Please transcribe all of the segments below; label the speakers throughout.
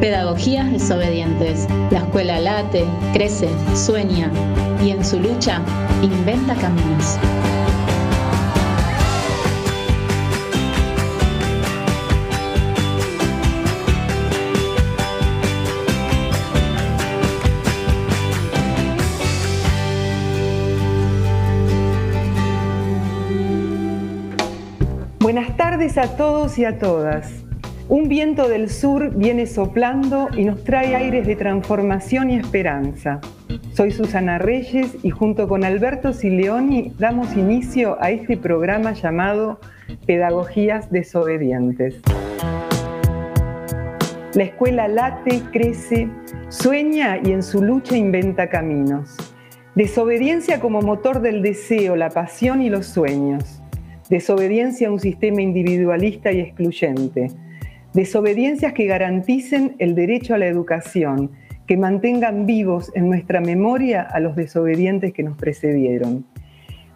Speaker 1: Pedagogías desobedientes. La escuela late, crece, sueña y en su lucha inventa caminos.
Speaker 2: Buenas tardes a todos y a todas. Un viento del sur viene soplando y nos trae aires de transformación y esperanza. Soy Susana Reyes y junto con Alberto Sileoni damos inicio a este programa llamado Pedagogías Desobedientes. La escuela late, crece, sueña y en su lucha inventa caminos. Desobediencia como motor del deseo, la pasión y los sueños. Desobediencia a un sistema individualista y excluyente desobediencias que garanticen el derecho a la educación, que mantengan vivos en nuestra memoria a los desobedientes que nos precedieron.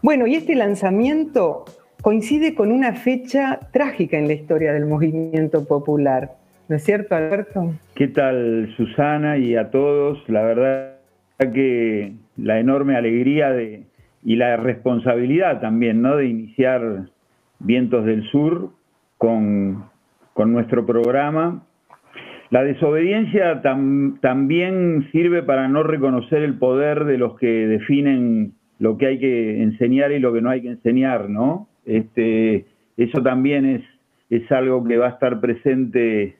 Speaker 2: Bueno, y este lanzamiento coincide con una fecha trágica en la historia del movimiento popular. ¿No es cierto, Alberto?
Speaker 3: ¿Qué tal, Susana? Y a todos, la verdad que la enorme alegría de, y la responsabilidad también, ¿no? De iniciar Vientos del Sur con con nuestro programa. La desobediencia también sirve para no reconocer el poder de los que definen lo que hay que enseñar y lo que no hay que enseñar, ¿no? Este, eso también es, es algo que va a estar presente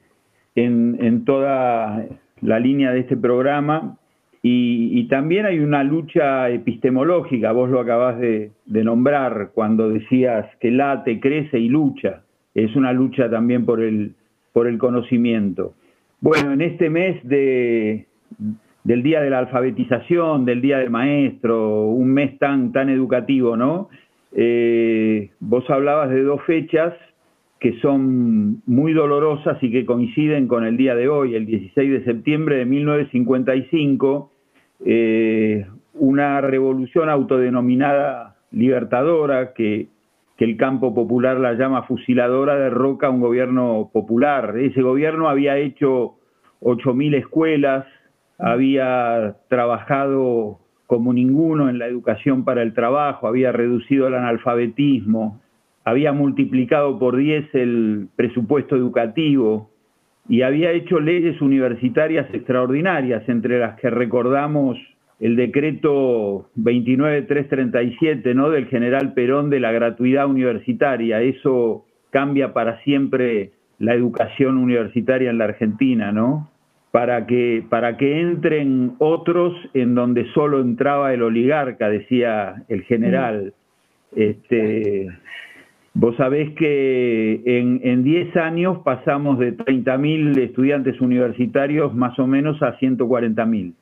Speaker 3: en, toda la línea de este programa. Y, también hay una lucha epistemológica, vos lo acabás de nombrar cuando decías que late, crece y lucha es una lucha también por el, por el conocimiento. Bueno, en este mes de, del Día de la Alfabetización, del Día del Maestro, un mes tan, tan educativo, ¿no? Eh, vos hablabas de dos fechas que son muy dolorosas y que coinciden con el día de hoy, el 16 de septiembre de 1955, eh, una revolución autodenominada libertadora que que el campo popular la llama fusiladora, derroca un gobierno popular. Ese gobierno había hecho 8.000 escuelas, había trabajado como ninguno en la educación para el trabajo, había reducido el analfabetismo, había multiplicado por 10 el presupuesto educativo y había hecho leyes universitarias extraordinarias, entre las que recordamos el decreto 29337, ¿no? Del general Perón de la gratuidad universitaria. Eso cambia para siempre la educación universitaria en la Argentina, ¿no? Para que, para que entren otros en donde solo entraba el oligarca, decía el general. Este, vos sabés que en 10 años pasamos de 30.000 estudiantes universitarios más o menos a 140.000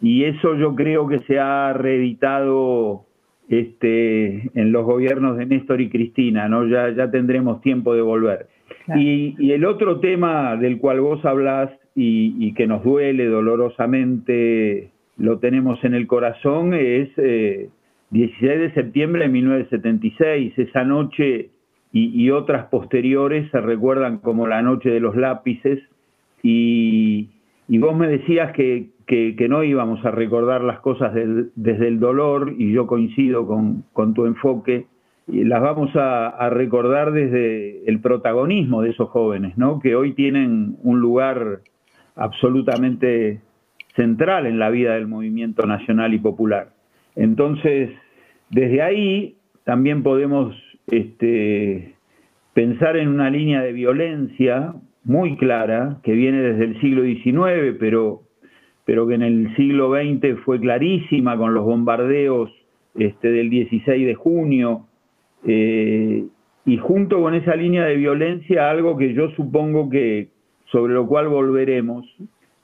Speaker 3: y eso yo creo que se ha reeditado este, en los gobiernos de Néstor y Cristina, ¿no? Ya, ya tendremos tiempo de volver. Y, el otro tema del cual vos hablás y, que nos duele dolorosamente, lo tenemos en el corazón, es 16 eh, de septiembre de 1976, esa noche y, y otras posteriores se recuerdan como la noche de los lápices, y, y vos me decías que, que, no íbamos a recordar las cosas desde el dolor, y yo coincido con, tu enfoque, y las vamos a, recordar desde el protagonismo de esos jóvenes, ¿no? que hoy tienen un lugar absolutamente central en la vida del movimiento nacional y popular. Entonces, desde ahí también podemos este, pensar en una línea de violencia muy clara que viene desde el siglo XIX, pero pero que en el siglo XX fue clarísima con los bombardeos este, del 16 de junio, eh, y junto con esa línea de violencia algo que yo supongo que sobre lo cual volveremos,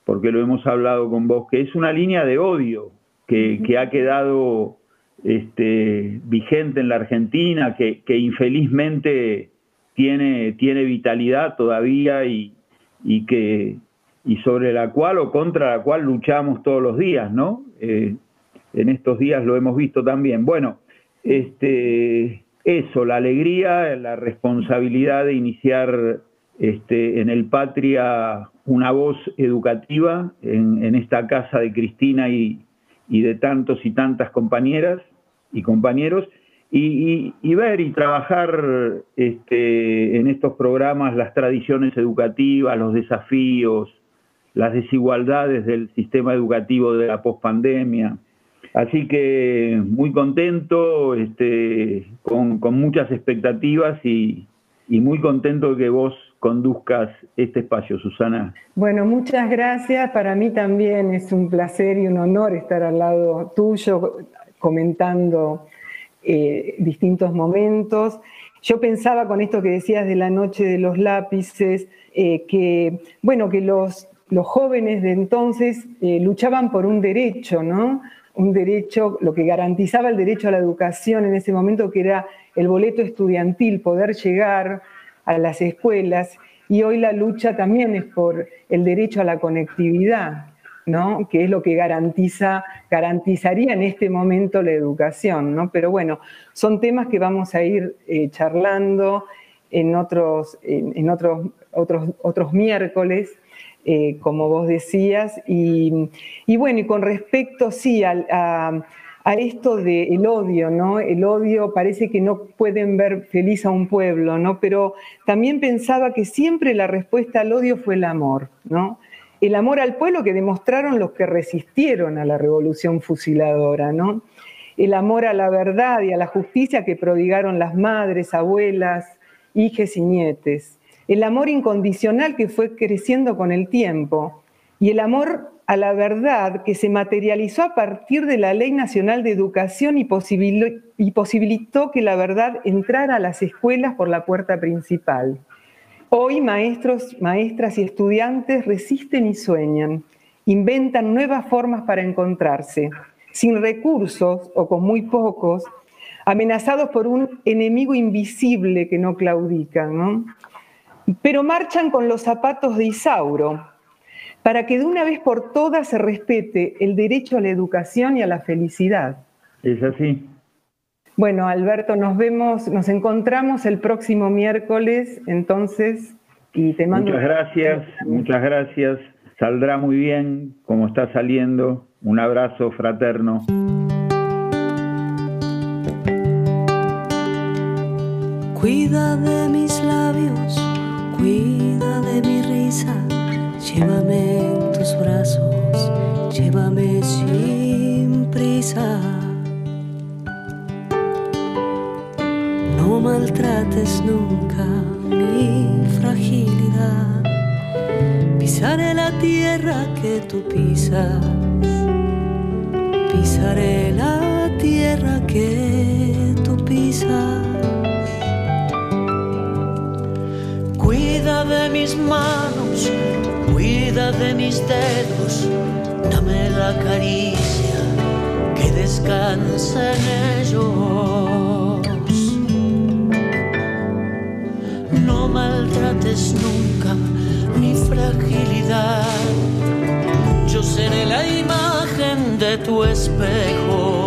Speaker 3: porque lo hemos hablado con vos, que es una línea de odio que, ha quedado este, vigente en la Argentina, que, infelizmente tiene, tiene vitalidad todavía y, y que y sobre la cual o contra la cual luchamos todos los días, ¿no? Eh, en estos días lo hemos visto también. Bueno, este, eso, la alegría, la responsabilidad de iniciar este, en el Patria una voz educativa en, esta casa de Cristina y, de tantos y tantas compañeras y compañeros, y, ver y trabajar este, en estos programas las tradiciones educativas, los desafíos, las desigualdades del sistema educativo de la pospandemia. Así que muy contento, este, con, muchas expectativas y, y muy contento que vos conduzcas este espacio, Susana.
Speaker 2: Bueno, muchas gracias. Para mí también es un placer y un honor estar al lado tuyo comentando eh, distintos momentos. Yo pensaba con esto que decías de la noche de los lápices, eh, que, bueno, que los, los jóvenes de entonces eh, luchaban por un derecho, ¿no? Un derecho, lo que garantizaba el derecho a la educación en ese momento, que era el boleto estudiantil, poder llegar a las escuelas y hoy la lucha también es por el derecho a la conectividad, ¿no? que es lo que garantiza, garantizaría en este momento la educación. ¿no? Pero bueno, son temas que vamos a ir eh, charlando en otros, en, otros, otros, otros miércoles. Eh, como vos decías, y, bueno, y con respecto, sí, a esto del odio, ¿no? El odio parece que no pueden ver feliz a un pueblo, ¿no? Pero también pensaba que siempre la respuesta al odio fue el amor, ¿no? El amor al pueblo que demostraron los que resistieron a la revolución fusiladora, ¿no? El amor a la verdad y a la justicia que prodigaron las madres, abuelas, hijes y nietes. El amor incondicional que fue creciendo con el tiempo. Y el amor a la verdad que se materializó a partir de la Ley Nacional de Educación y, posibilitó que la verdad entrara a las escuelas por la puerta principal. Hoy maestros, maestras y estudiantes resisten y sueñan, inventan nuevas formas para encontrarse, sin recursos o con muy pocos, amenazados por un enemigo invisible que no claudica, pero marchan con los zapatos de Isauro, para que de una vez por todas se respete el derecho a la educación y a la felicidad.
Speaker 3: Es así.
Speaker 2: Bueno, Alberto, nos vemos, nos encontramos el próximo miércoles, entonces, y te mando...
Speaker 3: Muchas gracias, muchas gracias. Saldrá muy bien como está saliendo. Un abrazo fraterno.
Speaker 4: Cuida de mis labios, cuida de mi risa Llévame en tus brazos, llévame sin prisa. Maltrates nunca mi fragilidad. Pisaré la tierra que tú pisas. Pisaré la tierra que tú pisas. Cuida de mis manos Cuida de mis dedos, dame la caricia que descansa en ellos. No maltrates nunca mi fragilidad. Yo seré la imagen de tu espejo.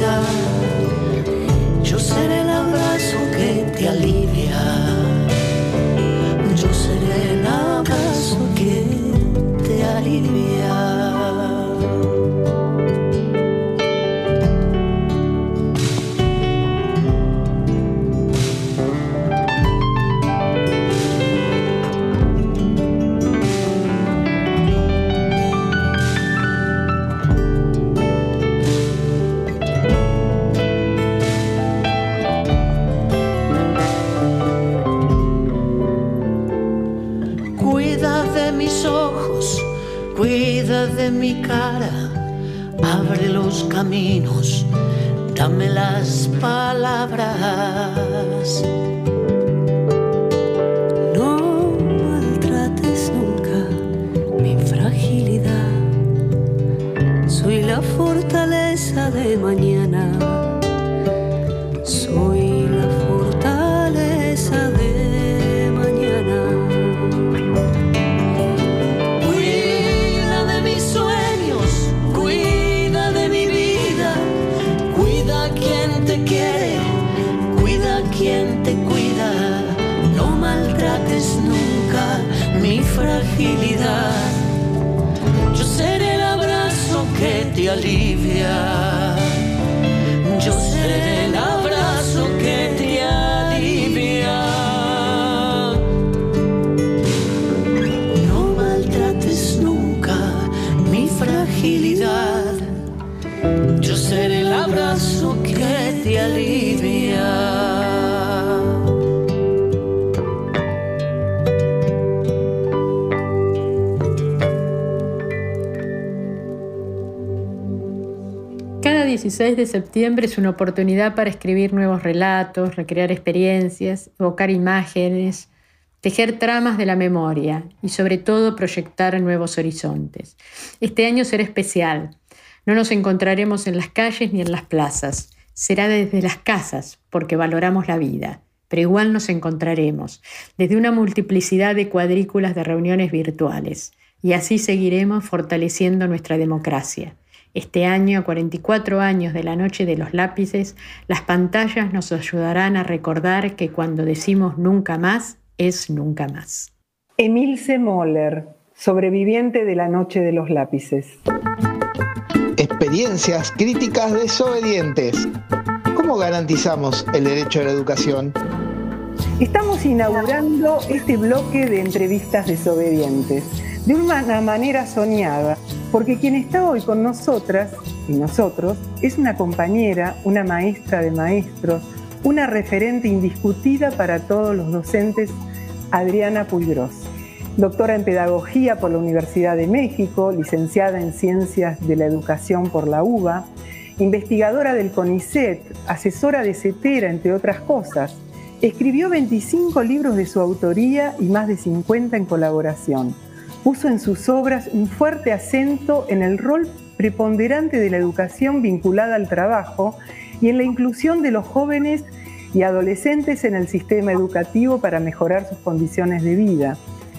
Speaker 4: Fragilidad. Mi cara, abre los caminos, dame las palabras. Fragilidad. 6 de
Speaker 5: septiembre es una oportunidad para escribir nuevos relatos, recrear experiencias, evocar imágenes, tejer tramas de la memoria y sobre todo proyectar nuevos horizontes. Este año será especial. No nos encontraremos en las calles ni en las plazas. Será desde las casas, porque valoramos la vida pero igual nos encontraremos, desde una multiplicidad de cuadrículas de reuniones virtuales, y así seguiremos fortaleciendo nuestra democracia. Este año, a 44 años de la Noche de los Lápices, las pantallas nos ayudarán a recordar que cuando decimos nunca más, es nunca más.
Speaker 2: Emilce Moller, sobreviviente de la Noche de los Lápices.
Speaker 6: Experiencias críticas desobedientes. ¿Cómo garantizamos el derecho a la educación?
Speaker 2: Estamos inaugurando este bloque de entrevistas desobedientes de una manera soñada, porque quien está hoy con nosotras y nosotros es una compañera, una maestra de maestros, una referente indiscutida para todos los docentes, Adriana Puigros. Doctora en Pedagogía por la Universidad de México, licenciada en Ciencias de la Educación por la UBA, investigadora del CONICET, asesora de CETERA, entre otras cosas. Escribió 25 libros de su autoría y más de 50 en colaboración puso en sus obras un fuerte acento en el rol preponderante de la educación vinculada al trabajo y en la inclusión de los jóvenes y adolescentes en el sistema educativo para mejorar sus condiciones de vida.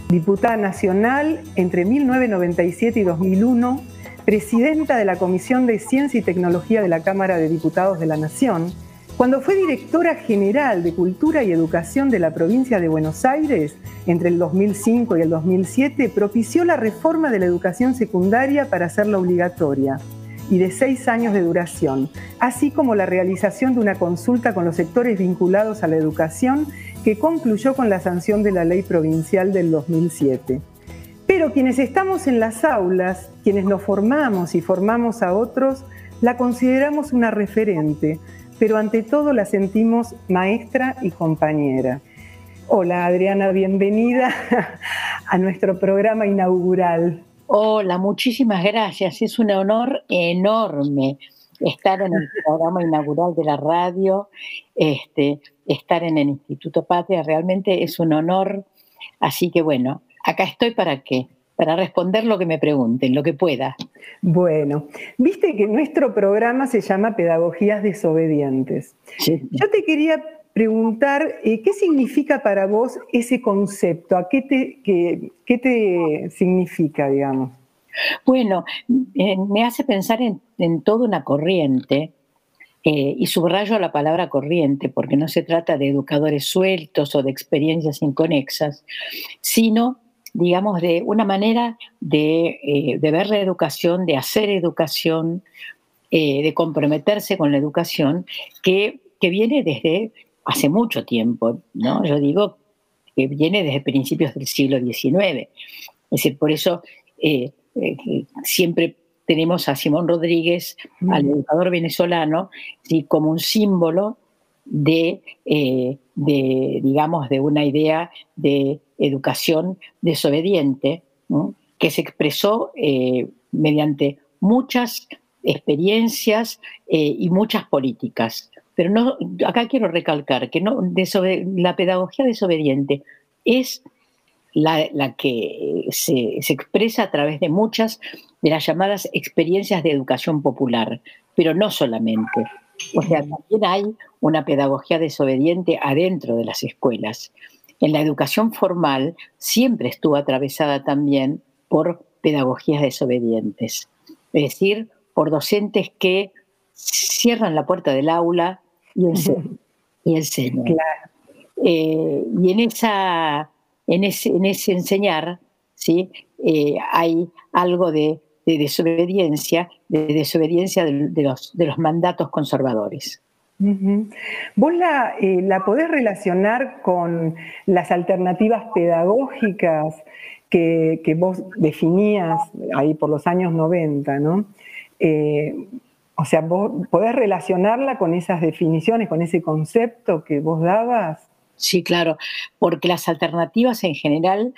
Speaker 2: Diputada nacional entre 1997 y 2001, presidenta de la Comisión de Ciencia y Tecnología de la Cámara de Diputados de la Nación, cuando fue directora general de Cultura y Educación de la provincia de Buenos Aires entre el 2005 y el 2007, propició la reforma de la educación secundaria para hacerla obligatoria y de seis años de duración, así como la realización de una consulta con los sectores vinculados a la educación que concluyó con la sanción de la ley provincial del 2007. Pero quienes estamos en las aulas, quienes nos formamos y formamos a otros, la consideramos una referente, pero ante todo la sentimos maestra y compañera. Hola Adriana, bienvenida a nuestro programa inaugural.
Speaker 7: Hola, muchísimas gracias. Es un honor enorme estar en el programa inaugural de la radio, este, estar en el Instituto Patria, realmente es un honor. Así que bueno, acá estoy para qué, para responder lo que me pregunten, lo que pueda.
Speaker 2: Bueno, viste que nuestro programa se llama Pedagogías Desobedientes. Yo te quería preguntar eh, qué significa para vos ese concepto, ¿a qué te, qué, te significa, digamos?
Speaker 7: Bueno, eh, me hace pensar en, toda una corriente, eh, y subrayo la palabra corriente, porque no se trata de educadores sueltos o de experiencias inconexas, sino digamos, de una manera de, eh, ver la educación, de hacer educación, eh, de comprometerse con la educación, que, viene desde hace mucho tiempo, ¿no? Yo digo que viene desde principios del siglo XIX. Es decir, por eso eh, siempre tenemos a Simón Rodríguez, al educador venezolano, como un símbolo de, de, digamos, de una idea de educación desobediente, que se expresó eh, mediante muchas experiencias eh, y muchas políticas. Pero no, acá quiero recalcar que no, la pedagogía desobediente es la, que se, se, expresa a través de muchas de las llamadas experiencias de educación popular, pero no solamente. O sea, también hay una pedagogía desobediente adentro de las escuelas en la educación formal siempre estuvo atravesada también por pedagogías desobedientes, es decir, por docentes que cierran la puerta del aula y enseñan. Eh, y en, esa, en, ese, enseñar ¿sí? Eh, hay algo de, desobediencia, de desobediencia de, los, de los mandatos conservadores.
Speaker 2: ¿Vos la, eh, la, podés relacionar con las alternativas pedagógicas que, vos definías ahí por los años 90, ¿no? Eh, o sea, vos podés relacionarla con esas definiciones, con ese concepto que vos dabas.
Speaker 7: Sí, claro, porque las alternativas en general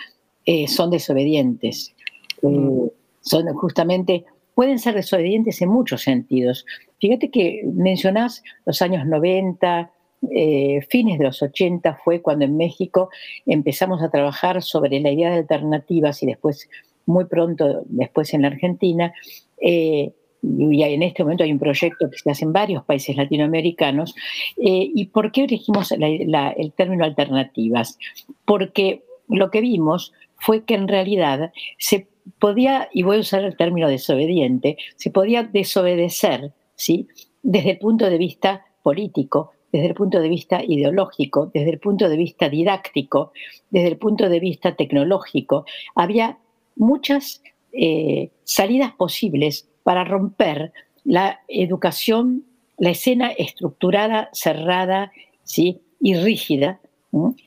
Speaker 7: eh, son desobedientes. Mm. son justamente, pueden ser desobedientes en muchos sentidos. Fíjate que mencionás los años 90, eh, fines de los 80 fue cuando en México empezamos a trabajar sobre la idea de alternativas y después, muy pronto, después en la Argentina. Eh, y en este momento hay un proyecto que se hace en varios países latinoamericanos. Eh, ¿Y por qué elegimos el término alternativas? Porque lo que vimos fue que en realidad se podía, y voy a usar el término desobediente, se podía desobedecer ¿sí? desde el punto de vista político, desde el punto de vista ideológico, desde el punto de vista didáctico, desde el punto de vista tecnológico. Había muchas eh, salidas posibles para romper la educación, la escena estructurada, cerrada ¿sí? y rígida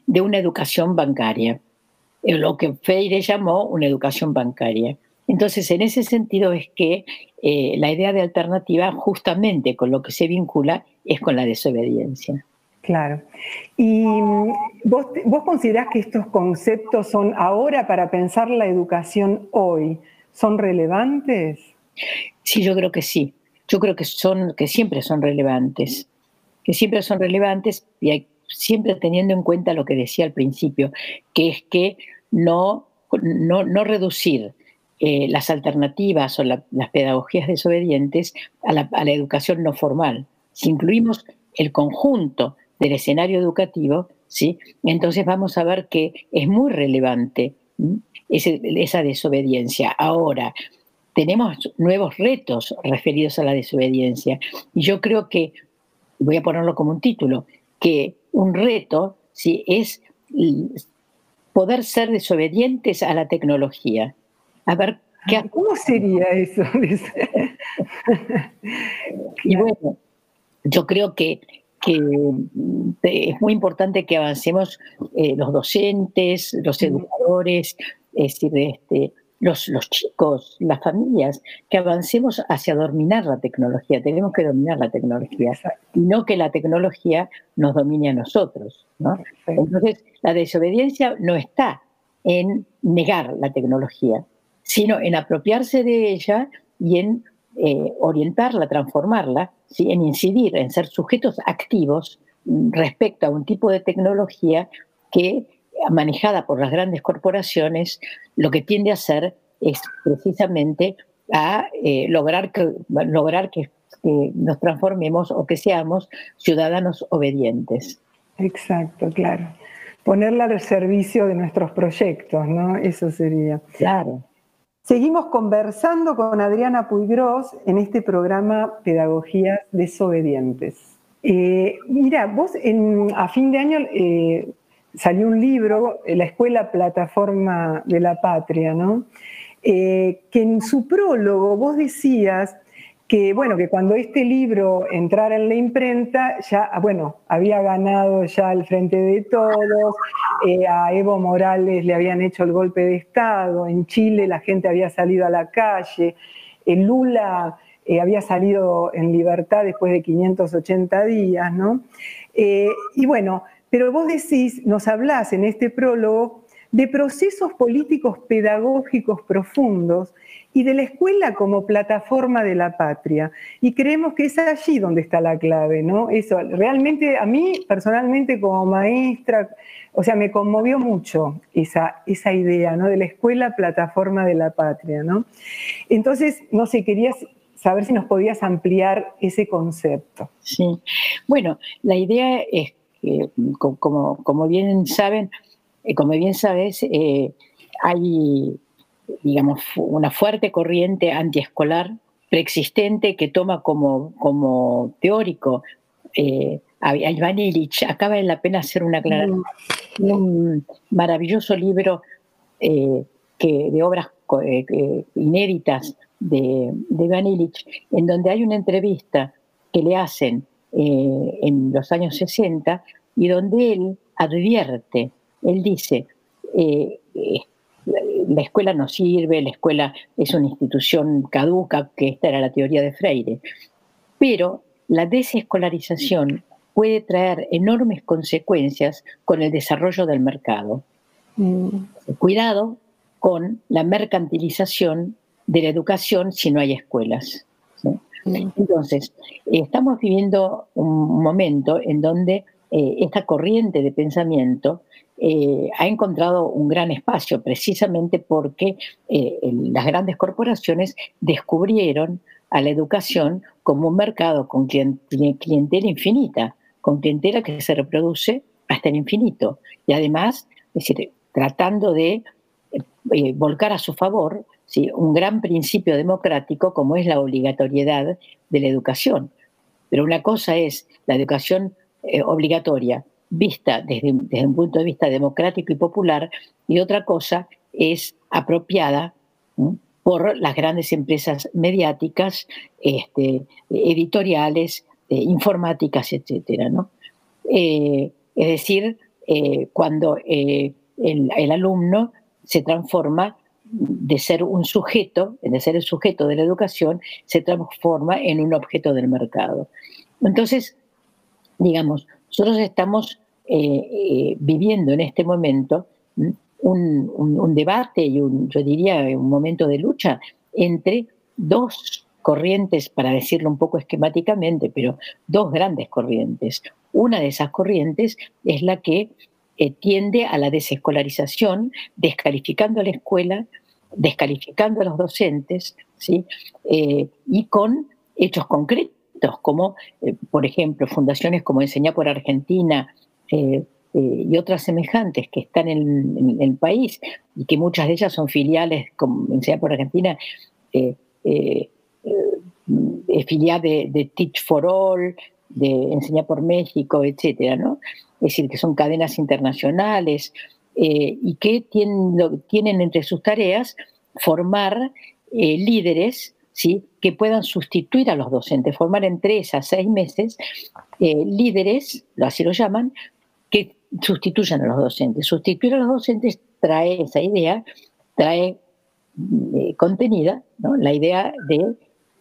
Speaker 7: de una educación bancaria, lo que Freire llamó una educación bancaria. Entonces, en ese sentido es que eh, la idea de alternativa justamente con lo que se vincula es con la desobediencia.
Speaker 2: Claro. ¿Y mm, vos, vos considerás que estos conceptos son ahora para pensar la educación hoy? ¿Son relevantes?
Speaker 7: Sí, yo creo que sí. Yo creo que, son, que siempre son relevantes. Que siempre son relevantes y siempre teniendo en cuenta lo que decía al principio, que es que no, no, no reducir eh, las alternativas o las pedagogías desobedientes a la, educación no formal. Si incluimos el conjunto del escenario educativo, ¿sí? entonces vamos a ver que es muy relevante esa desobediencia. Ahora, tenemos nuevos retos referidos a la desobediencia. Y yo creo que, voy a ponerlo como un título, que un reto ¿sí? es poder ser desobedientes a la tecnología. A ver, ¿qué
Speaker 2: ¿cómo sería eso?
Speaker 7: y bueno, yo creo que, es muy importante que avancemos eh, los docentes, los educadores, es decir, este, los, los, chicos, las familias, que avancemos hacia dominar la tecnología. Tenemos que dominar la tecnología y no que la tecnología nos domine a nosotros. Entonces, la desobediencia no está en negar la tecnología, sino en apropiarse de ella y en eh, orientarla, transformarla, ¿sí? en incidir, en ser sujetos activos respecto a un tipo de tecnología que, manejada por las grandes corporaciones, lo que tiende a hacer es precisamente a eh, lograr, que, lograr que, nos transformemos o que seamos ciudadanos obedientes.
Speaker 2: Exacto, claro. Ponerla al servicio de nuestros proyectos, ¿no? Eso sería.
Speaker 7: Claro.
Speaker 2: Seguimos conversando con Adriana Puigros en este programa Pedagogías Desobedientes. Eh, mira, vos a fin de año eh, salió un libro, La Escuela Plataforma de la Patria, ¿no? Eh, que en su prólogo vos decías que bueno, que cuando este libro entrara en la imprenta, ya, ah, bueno, había ganado ya el frente de todos, eh, a Evo Morales le habían hecho el golpe de Estado, en Chile la gente había salido a la calle, el Lula eh, había salido en libertad después de 580 días, ¿no? Eh, y bueno, pero vos decís, nos hablás en este prólogo de procesos políticos pedagógicos profundos y de la escuela como plataforma de la patria. Y creemos que es allí donde está la clave, ¿no? Eso, realmente a mí personalmente como maestra, o sea, me conmovió mucho esa, esa idea, ¿no? De la escuela plataforma de la patria, ¿no? Entonces, no sé, querías saber si nos podías ampliar ese concepto.
Speaker 7: Sí, bueno, la idea es como, como bien saben, eh, como bien sabes, eh, hay digamos, una fuerte corriente antiescolar preexistente que toma como, como teórico eh, a Iván Illich. Acaba vale la pena hacer una aclaración. Mm. Un maravilloso libro eh, que, de obras eh, inéditas de, de Van Illich, en donde hay una entrevista que le hacen en los años 60 y donde él advierte, él dice, la escuela no sirve, la escuela es una institución caduca, que esta era la teoría de Freire, pero la desescolarización puede traer enormes consecuencias con el desarrollo del mercado. Mm. Cuidado con la mercantilización de la educación si no hay escuelas. Entonces, estamos viviendo un momento en donde eh, esta corriente de pensamiento eh, ha encontrado un gran espacio precisamente porque eh, las grandes corporaciones descubrieron a la educación como un mercado con clientela infinita, con clientela que se reproduce hasta el infinito. Y además, es decir, tratando de volcar a su favor ¿sí? un gran principio democrático como es la obligatoriedad de la educación. Pero una cosa es la educación obligatoria vista desde, un punto de vista democrático y popular y otra cosa es apropiada por las grandes empresas mediáticas, este, editoriales, eh, informáticas, etc. ¿no? Eh, es decir, eh, cuando el, alumno se transforma de ser un sujeto, de ser el sujeto de la educación, se transforma en un objeto del mercado. Entonces, digamos, nosotros estamos eh, eh, viviendo en este momento un, debate y un, yo diría un momento de lucha entre dos corrientes, para decirlo un poco esquemáticamente, pero dos grandes corrientes. Una de esas corrientes es la que eh, tiende a la desescolarización, descalificando a la escuela, descalificando a los docentes, ¿sí? y con hechos concretos como, eh, por ejemplo, fundaciones como Enseñar por Argentina eh, eh, y otras semejantes que están en, el país y que muchas de ellas son filiales, como Enseñar por Argentina, filial de, Teach for All, de Enseñar por México, etcétera, ¿no? Es decir, que son cadenas internacionales y que tienen, tienen entre sus tareas formar líderes que puedan sustituir a los docentes, formar en tres a seis meses eh, líderes, así lo llaman, que sustituyan a los docentes. Sustituir a los docentes trae esa idea, trae eh, contenida la idea de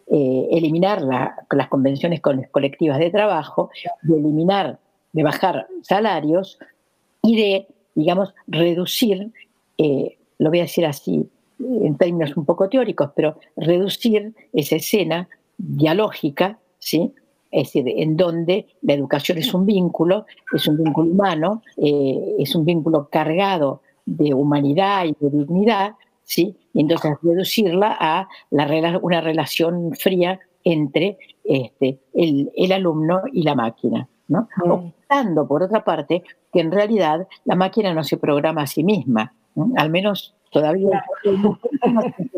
Speaker 7: eh, eliminar las convenciones colectivas de trabajo, de eliminar, de bajar salarios y de, digamos, reducir, lo voy a decir así, en términos un poco teóricos, pero reducir esa escena dialógica, ¿sí? es decir, en donde la educación es un vínculo, es un vínculo humano, eh, es un vínculo cargado de humanidad y de dignidad, ¿sí? Y entonces reducirla a la, una relación fría entre este, el, el, alumno y la máquina. ¿no? Optando, por otra parte, que en realidad la máquina no se programa a sí misma, al menos todavía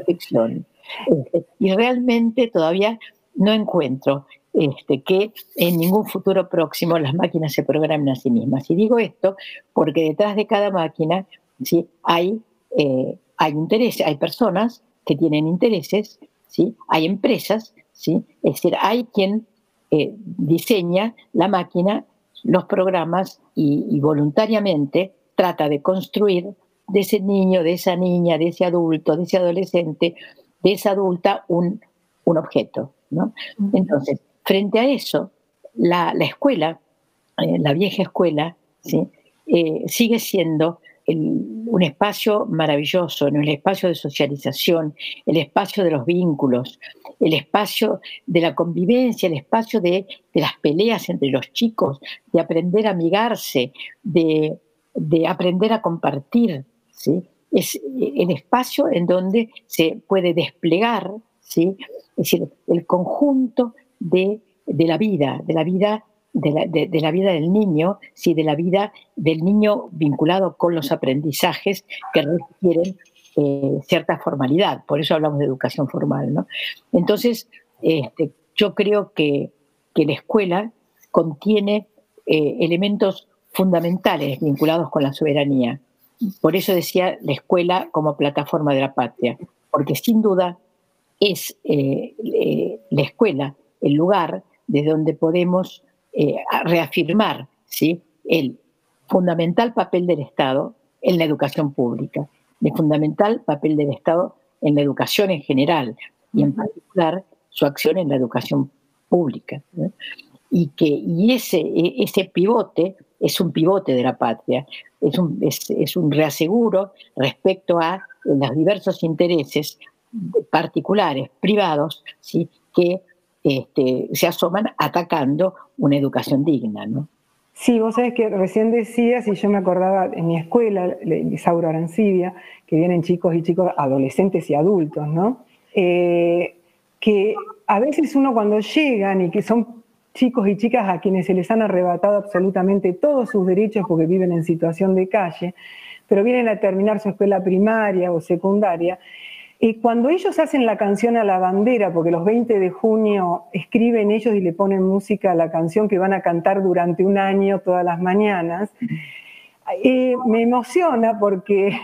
Speaker 7: este, y realmente todavía no encuentro este, que en ningún futuro próximo las máquinas se programen a sí mismas. Y digo esto porque detrás de cada máquina ¿sí? hay, eh, hay intereses, hay personas que tienen intereses, ¿sí? hay empresas, ¿sí? es decir, hay quien eh, diseña la máquina, los programas y voluntariamente trata de construir de ese niño, de esa niña, de ese adulto, de ese adolescente, de esa adulta, un, un objeto. ¿no? Entonces, frente a eso, la, escuela, eh, la vieja escuela, ¿sí? Eh, sigue siendo un espacio maravilloso, el espacio de socialización, el espacio de los vínculos, el espacio de la convivencia, el espacio de, de las peleas entre los chicos, de aprender a amigarse, de, de aprender a compartir, es el espacio en donde se puede desplegar, ¿sí? es decir, el conjunto de, la vida, de la vida de la, vida del niño, ¿sí? de la vida del niño vinculado con los aprendizajes que requieren eh, cierta formalidad. Por eso hablamos de educación formal. ¿no? Entonces, este, yo creo que, la escuela contiene eh, elementos fundamentales vinculados con la soberanía por eso decía la escuela como plataforma de la patria, porque sin duda es eh, la escuela el lugar desde donde podemos eh, reafirmar ¿sí? el fundamental papel del Estado en la educación pública, el fundamental papel del Estado en la educación en general y en particular su acción en la educación pública. Y que y ese, e, ese pivote es un pivote de la patria, es un, es, un reaseguro respecto a los diversos intereses particulares, privados, ¿sí? que este, se asoman atacando una educación digna. ¿no?
Speaker 2: Sí, vos sabés que recién decías, y yo me acordaba en mi escuela, Isauro Arancibia, que vienen chicos y chicos, adolescentes y adultos, ¿no? Eh, que a veces uno cuando llegan y que son chicos y chicas a quienes se les han arrebatado absolutamente todos sus derechos porque viven en situación de calle, pero vienen a terminar su escuela primaria o secundaria, y cuando ellos hacen la canción a la bandera, porque los 20 de junio escriben ellos y le ponen música a la canción que van a cantar durante un año todas las mañanas, eh, me emociona porque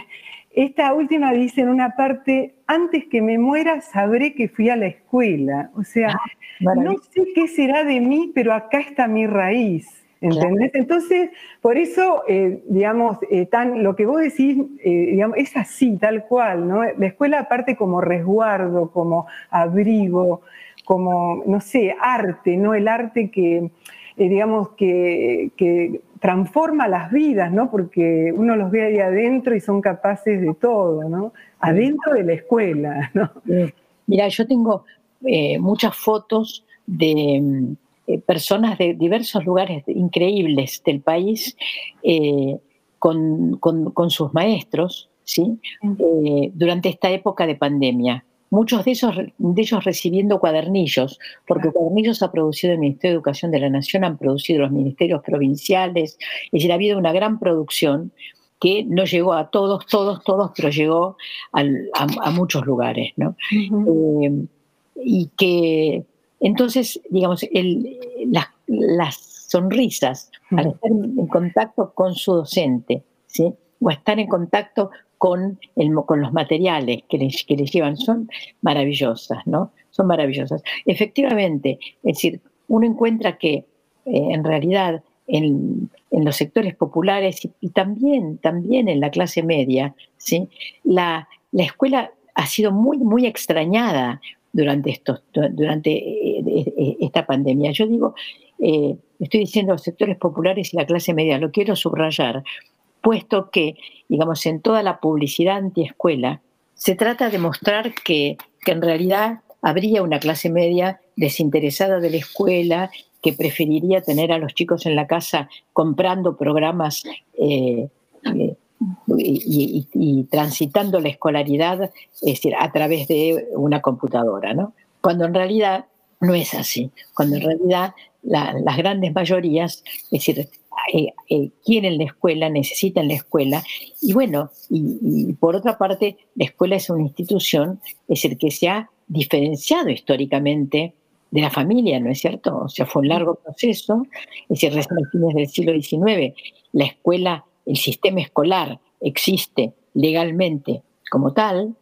Speaker 2: esta última dice en una parte, antes que me muera sabré que fui a la escuela. O sea, ah, no sé qué será de mí, pero acá está mi raíz. ¿Entendés? Entonces, por eso, eh, digamos, eh, tan, lo que vos decís, eh, digamos, es así, tal cual, ¿no? La escuela aparte como resguardo, como abrigo, como, no sé, arte, ¿no? El arte que, digamos, que, que, transforma las vidas, ¿no? Porque uno los ve ahí adentro y son capaces de todo, ¿no? Adentro de la escuela, ¿no?
Speaker 7: Mira, yo tengo muchas fotos de eh, personas de diversos lugares increíbles del país eh, con, sus maestros ¿sí? Eh, durante esta época de pandemia. Muchos de, esos, de ellos recibiendo cuadernillos, porque cuadernillos ha producido el Ministerio de Educación de la Nación, han producido los ministerios provinciales, es decir, ha habido una gran producción que no llegó a todos, todos, todos, pero llegó a, muchos lugares. ¿no? y que entonces, digamos, las, sonrisas al estar en contacto con su docente, ¿sí? o estar en contacto con, con los materiales que les, que les llevan, son maravillosas, ¿no? Son maravillosas. Efectivamente, es decir, uno encuentra que eh, en realidad en, los sectores populares y, también, también en la clase media, ¿sí? la, la escuela ha sido muy, muy extrañada durante, estos, durante eh, eh, esta pandemia. Yo digo, eh, estoy diciendo los sectores populares y la clase media, lo quiero subrayar, puesto que, digamos, en toda la publicidad antiescuela, se trata de mostrar que, que en realidad habría una clase media desinteresada de la escuela, que preferiría tener a los chicos en la casa comprando programas y, transitando la escolaridad es decir, a través de una computadora, ¿no? Cuando en realidad no es así, cuando en realidad las grandes mayorías, es decir, eh, eh, quieren la escuela, necesitan la escuela, y bueno, y, por otra parte, la escuela es una institución, es decir, que se ha diferenciado históricamente de la familia, ¿no es cierto? O sea, fue un largo proceso, es decir, recién a fines del siglo XIX, la escuela el sistema escolar existe legalmente como tal.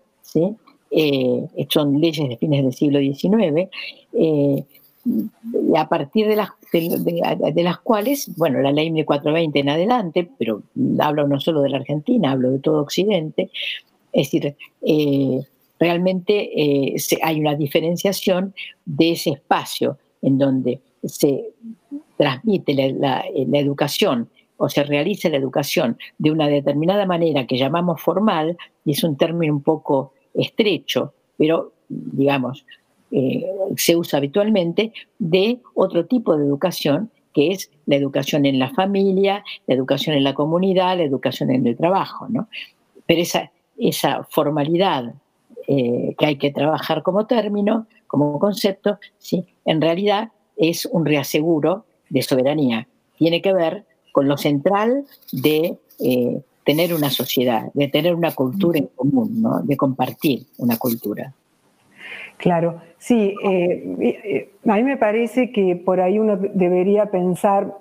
Speaker 7: Eh, son leyes de fines del siglo XIX, eh, a partir de las, cuales, bueno, la ley 1420 en adelante, pero hablo no solo de la Argentina, hablo de todo Occidente, es decir, eh, realmente hay una diferenciación de ese espacio en donde se transmite la educación o se realiza la educación de una determinada manera que llamamos formal, y es un término un poco estrecho, pero digamos, eh, se usa habitualmente, de otro tipo de educación que es la educación en la familia, la educación en la comunidad, la educación en el trabajo. ¿no? Pero esa, esa formalidad eh, que hay que trabajar como término, como concepto, ¿sí? en realidad es un reaseguro de soberanía. Tiene que ver con lo central de eh, tener una sociedad, de tener una cultura en común, de compartir una cultura.
Speaker 2: Claro, sí, eh, eh, a mí me parece que por ahí uno debería pensar,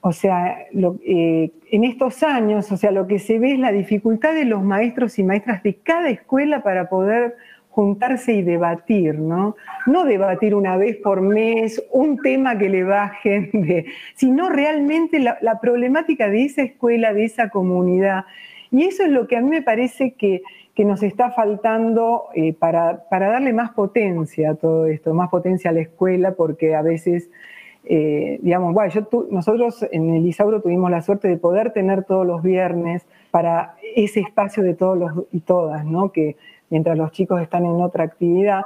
Speaker 2: o sea, en estos años, o sea, lo que se ve es la dificultad de los maestros y maestras de cada escuela para poder juntarse y debatir, ¿no? No debatir una vez por mes un tema que le bajen, de, sino realmente la, problemática de esa escuela, de esa comunidad. Y eso es lo que a mí me parece que, nos está faltando eh, para, para, darle más potencia a todo esto, más potencia a la escuela, porque a veces eh, digamos, bueno, nosotros en el Isauro tuvimos la suerte de poder tener todos los viernes para ese espacio de todos los y todas, ¿no? Que mientras los chicos están en otra actividad.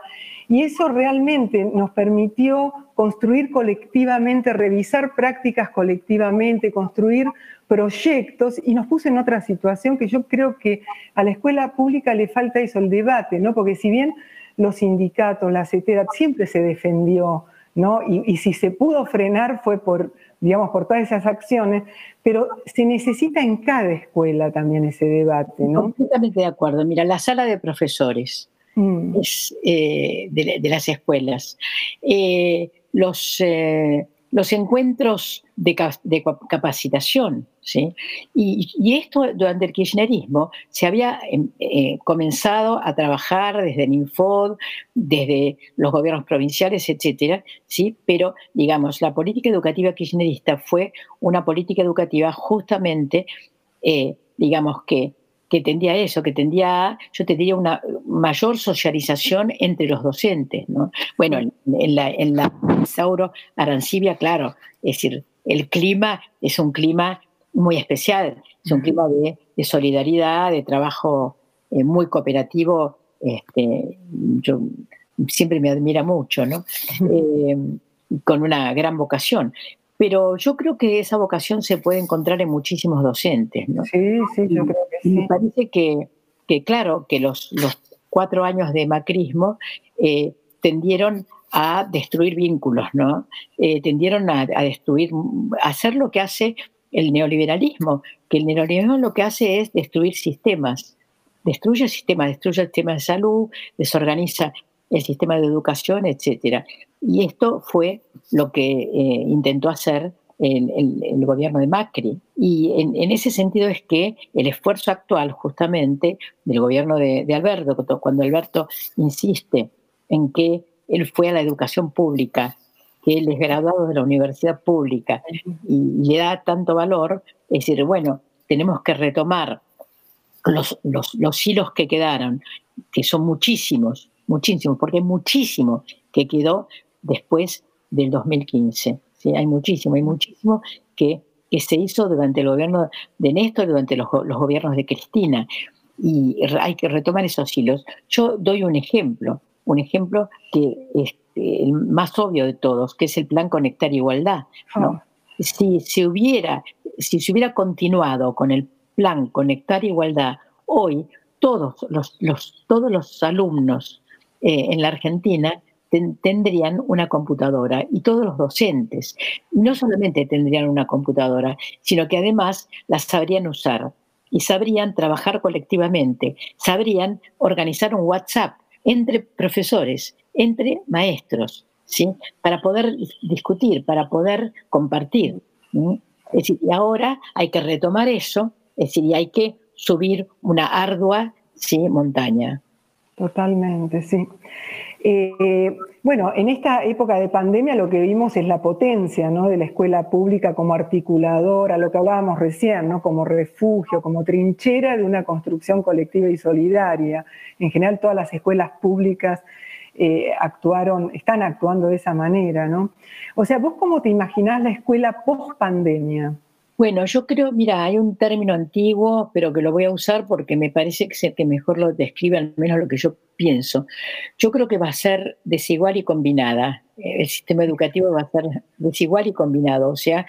Speaker 2: Y eso realmente nos permitió construir colectivamente, revisar prácticas colectivamente, construir proyectos y nos puso en otra situación que yo creo que a la escuela pública le falta eso, el debate, ¿no? Porque si bien los sindicatos, la CETERA siempre se defendió ¿no? Y, si se pudo frenar fue por, digamos, por todas esas acciones, pero se necesita en cada escuela también ese debate, ¿no?
Speaker 7: Completamente de acuerdo. Mira, la sala de profesores mm. es, eh, de, las escuelas, eh, los, eh, los encuentros de, capacitación. ¿sí? Y, esto durante el kirchnerismo se había em, eh, comenzado a trabajar desde el Infod, desde los gobiernos provinciales, etcétera, ¿sí? pero digamos, la política educativa kirchnerista fue una política educativa justamente, eh, digamos que que tendía eso, que tendía, yo tendría una mayor socialización entre los docentes. ¿no? Bueno, en, la, en la Sauro Arancibia, claro, es decir, el clima es un clima muy especial, es un clima de, solidaridad, de trabajo eh, muy cooperativo, este, yo siempre me admira mucho, ¿no? Eh, con una gran vocación. Pero yo creo que esa vocación se puede encontrar en muchísimos docentes, ¿no?
Speaker 2: Sí, sí, yo creo que sí.
Speaker 7: me parece que, que claro, que los, los, cuatro años de macrismo eh, tendieron a destruir vínculos, ¿no? Eh, tendieron a, destruir, a hacer lo que hace el neoliberalismo, que el neoliberalismo lo que hace es destruir sistemas, destruye sistemas, destruye el sistema de salud, desorganiza el sistema de educación, etcétera. Y esto fue lo que eh, intentó hacer el, gobierno de Macri. Y en, ese sentido es que el esfuerzo actual justamente del gobierno de, Alberto, cuando Alberto insiste en que él fue a la educación pública, que él es graduado de la universidad pública y, le da tanto valor, es decir, bueno, tenemos que retomar los, los, los hilos que quedaron, que son muchísimos, muchísimos, porque hay muchísimo que quedó después del 2015. ¿sí? Hay muchísimo, hay muchísimo que, que se hizo durante el gobierno de Néstor, durante los, los gobiernos de Cristina. Y hay que retomar esos hilos. Yo doy un ejemplo, un ejemplo que es el más obvio de todos, que es el plan Conectar Igualdad. ¿no? Ah. Si, se hubiera, si se hubiera continuado con el plan Conectar Igualdad, hoy todos los, los, todos los alumnos eh, en la Argentina tendrían una computadora y todos los docentes no solamente tendrían una computadora, sino que además las sabrían usar y sabrían trabajar colectivamente, sabrían organizar un WhatsApp entre profesores, entre maestros, ¿sí? para poder discutir, para poder compartir. Y ahora hay que retomar eso, es decir, y hay que subir una ardua ¿sí? montaña.
Speaker 2: Totalmente, sí. Eh, bueno, en esta época de pandemia lo que vimos es la potencia ¿no? de la escuela pública como articuladora, lo que hablábamos recién, ¿no? como refugio, como trinchera de una construcción colectiva y solidaria. En general todas las escuelas públicas eh, actuaron, están actuando de esa manera. ¿no? O sea, ¿vos cómo te imaginás la escuela post pandemia?
Speaker 7: Bueno, yo creo, mira, hay un término antiguo, pero que lo voy a usar porque me parece que que mejor lo describe, al menos lo que yo pienso. Yo creo que va a ser desigual y combinada. El sistema educativo va a ser desigual y combinado, o sea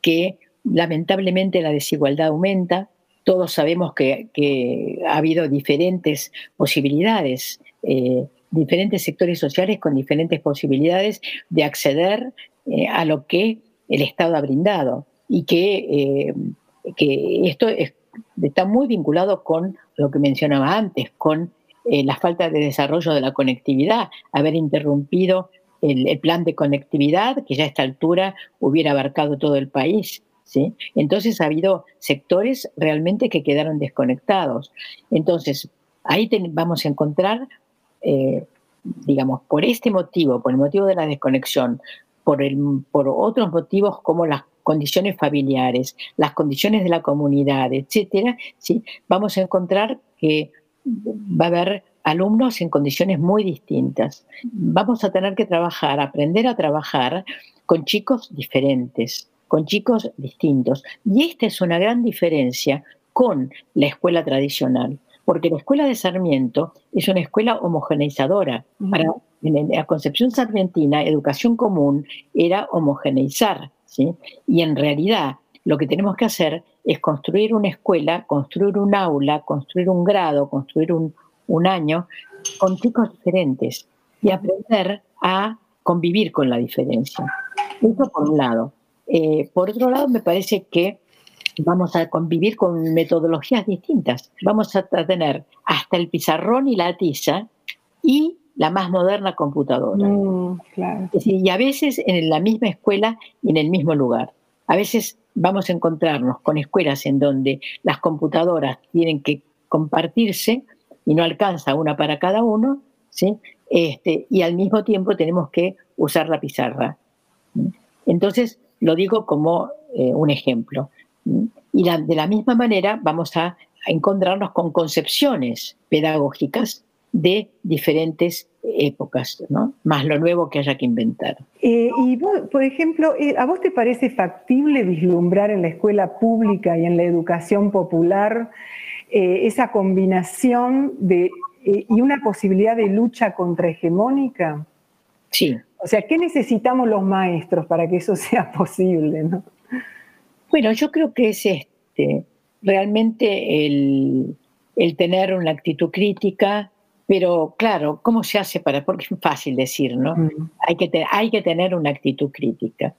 Speaker 7: que lamentablemente la desigualdad aumenta. Todos sabemos que, ha habido diferentes posibilidades, eh, diferentes sectores sociales con diferentes posibilidades de acceder eh, a lo que el Estado ha brindado y que, eh, que esto está muy vinculado con lo que mencionaba antes, con eh, la falta de desarrollo de la conectividad, haber interrumpido el, plan de conectividad, que ya a esta altura hubiera abarcado todo el país, ¿sí? Entonces ha habido sectores realmente que quedaron desconectados. Entonces, ahí vamos a encontrar, eh, digamos, por este motivo, por el motivo de la desconexión, por, el, por otros motivos como las condiciones familiares, las condiciones de la comunidad, etcétera, ¿sí? vamos a encontrar que va a haber alumnos en condiciones muy distintas. Vamos a tener que trabajar, aprender a trabajar con chicos diferentes, con chicos distintos. Y esta es una gran diferencia con la escuela tradicional, porque la escuela de Sarmiento es una escuela homogeneizadora. Para, en la concepción sarmientina, educación común era homogeneizar, y en realidad lo que tenemos que hacer es construir una escuela, construir un aula, construir un grado, construir un, un año con chicos diferentes y aprender a convivir con la diferencia. Eso por un lado. Eh, por otro lado, me parece que vamos a convivir con metodologías distintas. Vamos a tener hasta el pizarrón y la tiza y la más moderna computadora. Mm, y a veces en la misma escuela y en el mismo lugar. A veces vamos a encontrarnos con escuelas en donde las computadoras tienen que compartirse y no alcanza una para cada uno, ¿sí? Este, y al mismo tiempo tenemos que usar la pizarra. Entonces, lo digo como eh, un ejemplo. Y de la misma manera vamos a, encontrarnos con concepciones pedagógicas de diferentes épocas, ¿no? más lo nuevo que haya que inventar.
Speaker 2: Eh, y por ejemplo, eh, ¿a vos te parece factible vislumbrar en la escuela pública y en la educación popular esa combinación de, y una posibilidad de lucha contrahegemónica?
Speaker 7: Sí.
Speaker 2: O sea, ¿qué necesitamos los maestros para que eso sea posible? ¿no?
Speaker 7: Bueno, yo creo que es este, realmente el, tener una actitud crítica, pero claro, ¿cómo se hace para? Porque es fácil decir, ¿no? Mm. Hay, que hay que tener una actitud crítica.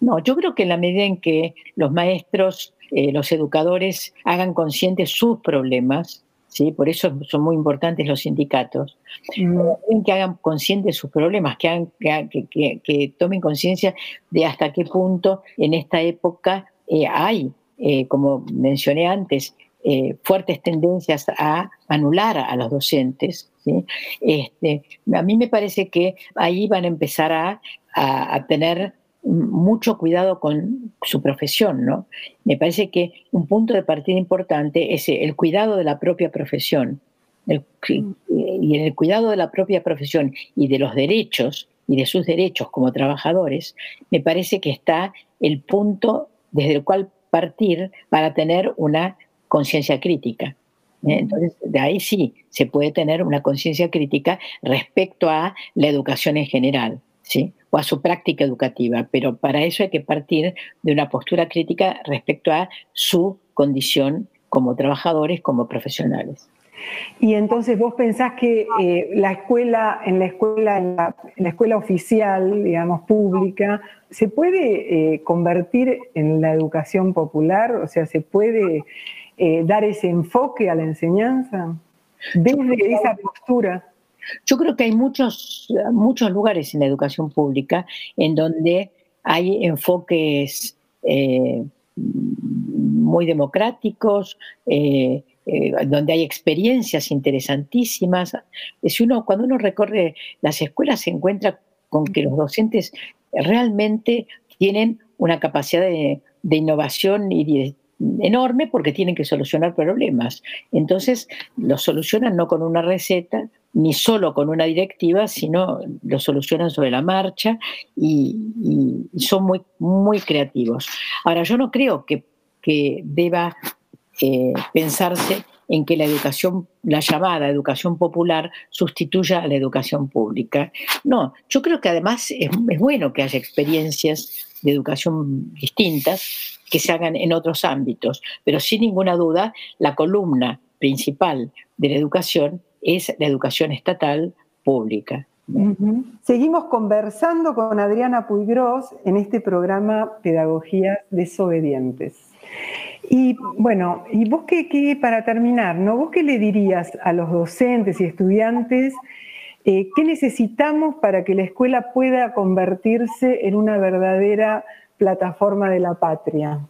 Speaker 7: No, yo creo que en la medida en que los maestros, eh, los educadores hagan conscientes sus problemas, ¿sí? por eso son muy importantes los sindicatos, mm. que hagan conscientes sus problemas, que, hagan, que, tomen conciencia de hasta qué punto en esta época eh, hay, eh, como mencioné antes, eh, fuertes tendencias a anular a, los docentes. Este, a mí me parece que ahí van a empezar a, tener mucho cuidado con su profesión, ¿no? Me parece que un punto de partida importante es el cuidado de la propia profesión. y en el cuidado de la propia profesión y de los derechos y de sus derechos como trabajadores, me parece que está el punto desde el cual partir para tener una conciencia crítica. ¿eh? Entonces, de ahí sí se puede tener una conciencia crítica respecto a la educación en general, ¿sí? o a su práctica educativa, pero para eso hay que partir de una postura crítica respecto a su condición como trabajadores, como profesionales.
Speaker 2: Y entonces vos pensás que eh, la escuela, en la escuela, en la, escuela oficial, digamos, pública, ¿se puede eh, convertir en la educación popular? O sea, ¿se puede eh, dar ese enfoque a la enseñanza desde esa postura?
Speaker 7: Yo creo que hay muchos, muchos lugares en la educación pública en donde hay enfoques muy democráticos, eh, donde hay experiencias interesantísimas. Si uno, cuando uno recorre las escuelas se encuentra con que los docentes realmente tienen una capacidad de, innovación y enorme porque tienen que solucionar problemas. Entonces, lo solucionan no con una receta, ni solo con una directiva, sino lo solucionan sobre la marcha y, son muy, muy creativos. Ahora, yo no creo que, que deba eh, pensarse en que la educación, la llamada educación popular, sustituya a la educación pública. No, yo creo que además es, bueno que haya experiencias de educación distintas que se hagan en otros ámbitos, pero sin ninguna duda la columna principal de la educación es la educación estatal pública.
Speaker 2: Seguimos conversando con Adriana Puigros en este programa Pedagogías Desobedientes. Y bueno, y vos qué, para terminar, ¿no? ¿Vos qué le dirías a los docentes y estudiantes eh, qué necesitamos para que la escuela pueda convertirse en una verdadera plataforma de la patria?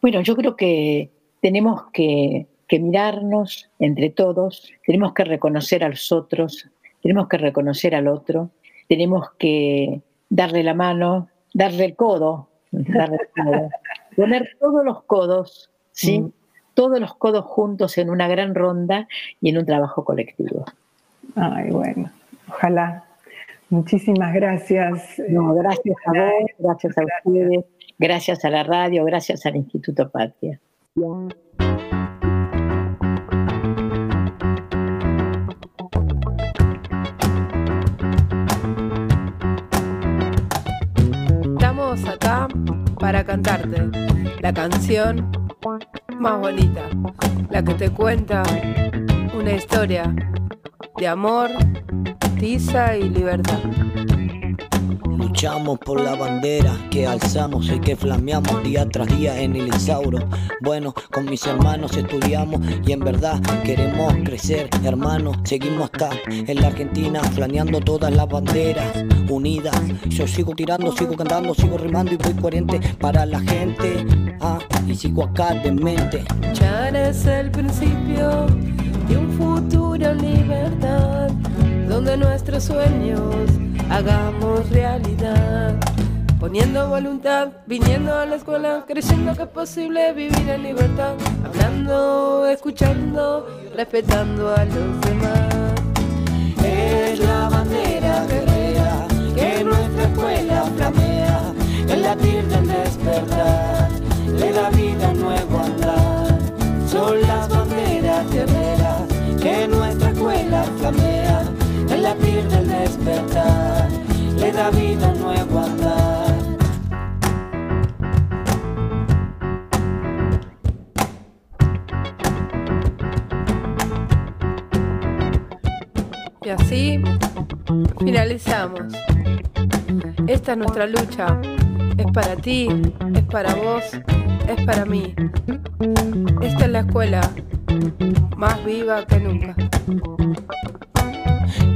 Speaker 7: Bueno, yo creo que tenemos que, mirarnos entre todos, tenemos que reconocer a los otros, tenemos que reconocer al otro, tenemos que darle la mano, darle el codo, darle el codo poner todos los codos, ¿sí? Mm. Todos los codos juntos en una gran ronda y en un trabajo colectivo.
Speaker 2: Ay, bueno, ojalá. Muchísimas gracias.
Speaker 7: No, gracias a vos, gracias a ustedes, gracias a la radio, gracias al Instituto Patria.
Speaker 8: Estamos acá para cantarte la canción más bonita, la que te cuenta una historia de amor, y libertad.
Speaker 9: Luchamos por la bandera que alzamos y que flameamos día tras día en el Isauro. Bueno, con mis hermanos estudiamos y en verdad queremos crecer, hermanos. Seguimos acá en la Argentina, flaneando todas las banderas unidas. Yo sigo tirando, sigo cantando, sigo rimando y voy coherente para la gente. Ah, y sigo acá de mente.
Speaker 8: Ya es el principio de un futuro en libertad, donde nuestros sueños hagamos realidad. Poniendo voluntad, viniendo a la escuela, creyendo que es posible vivir en libertad, hablando, escuchando, respetando a los demás.
Speaker 9: Es la bandera guerrera que nuestra escuela flamea, el latir del despertar, le da vida le da vida.
Speaker 8: Y así finalizamos. Esta es nuestra lucha. Es para ti, es para vos, es para mí. Esta es la escuela más viva que nunca.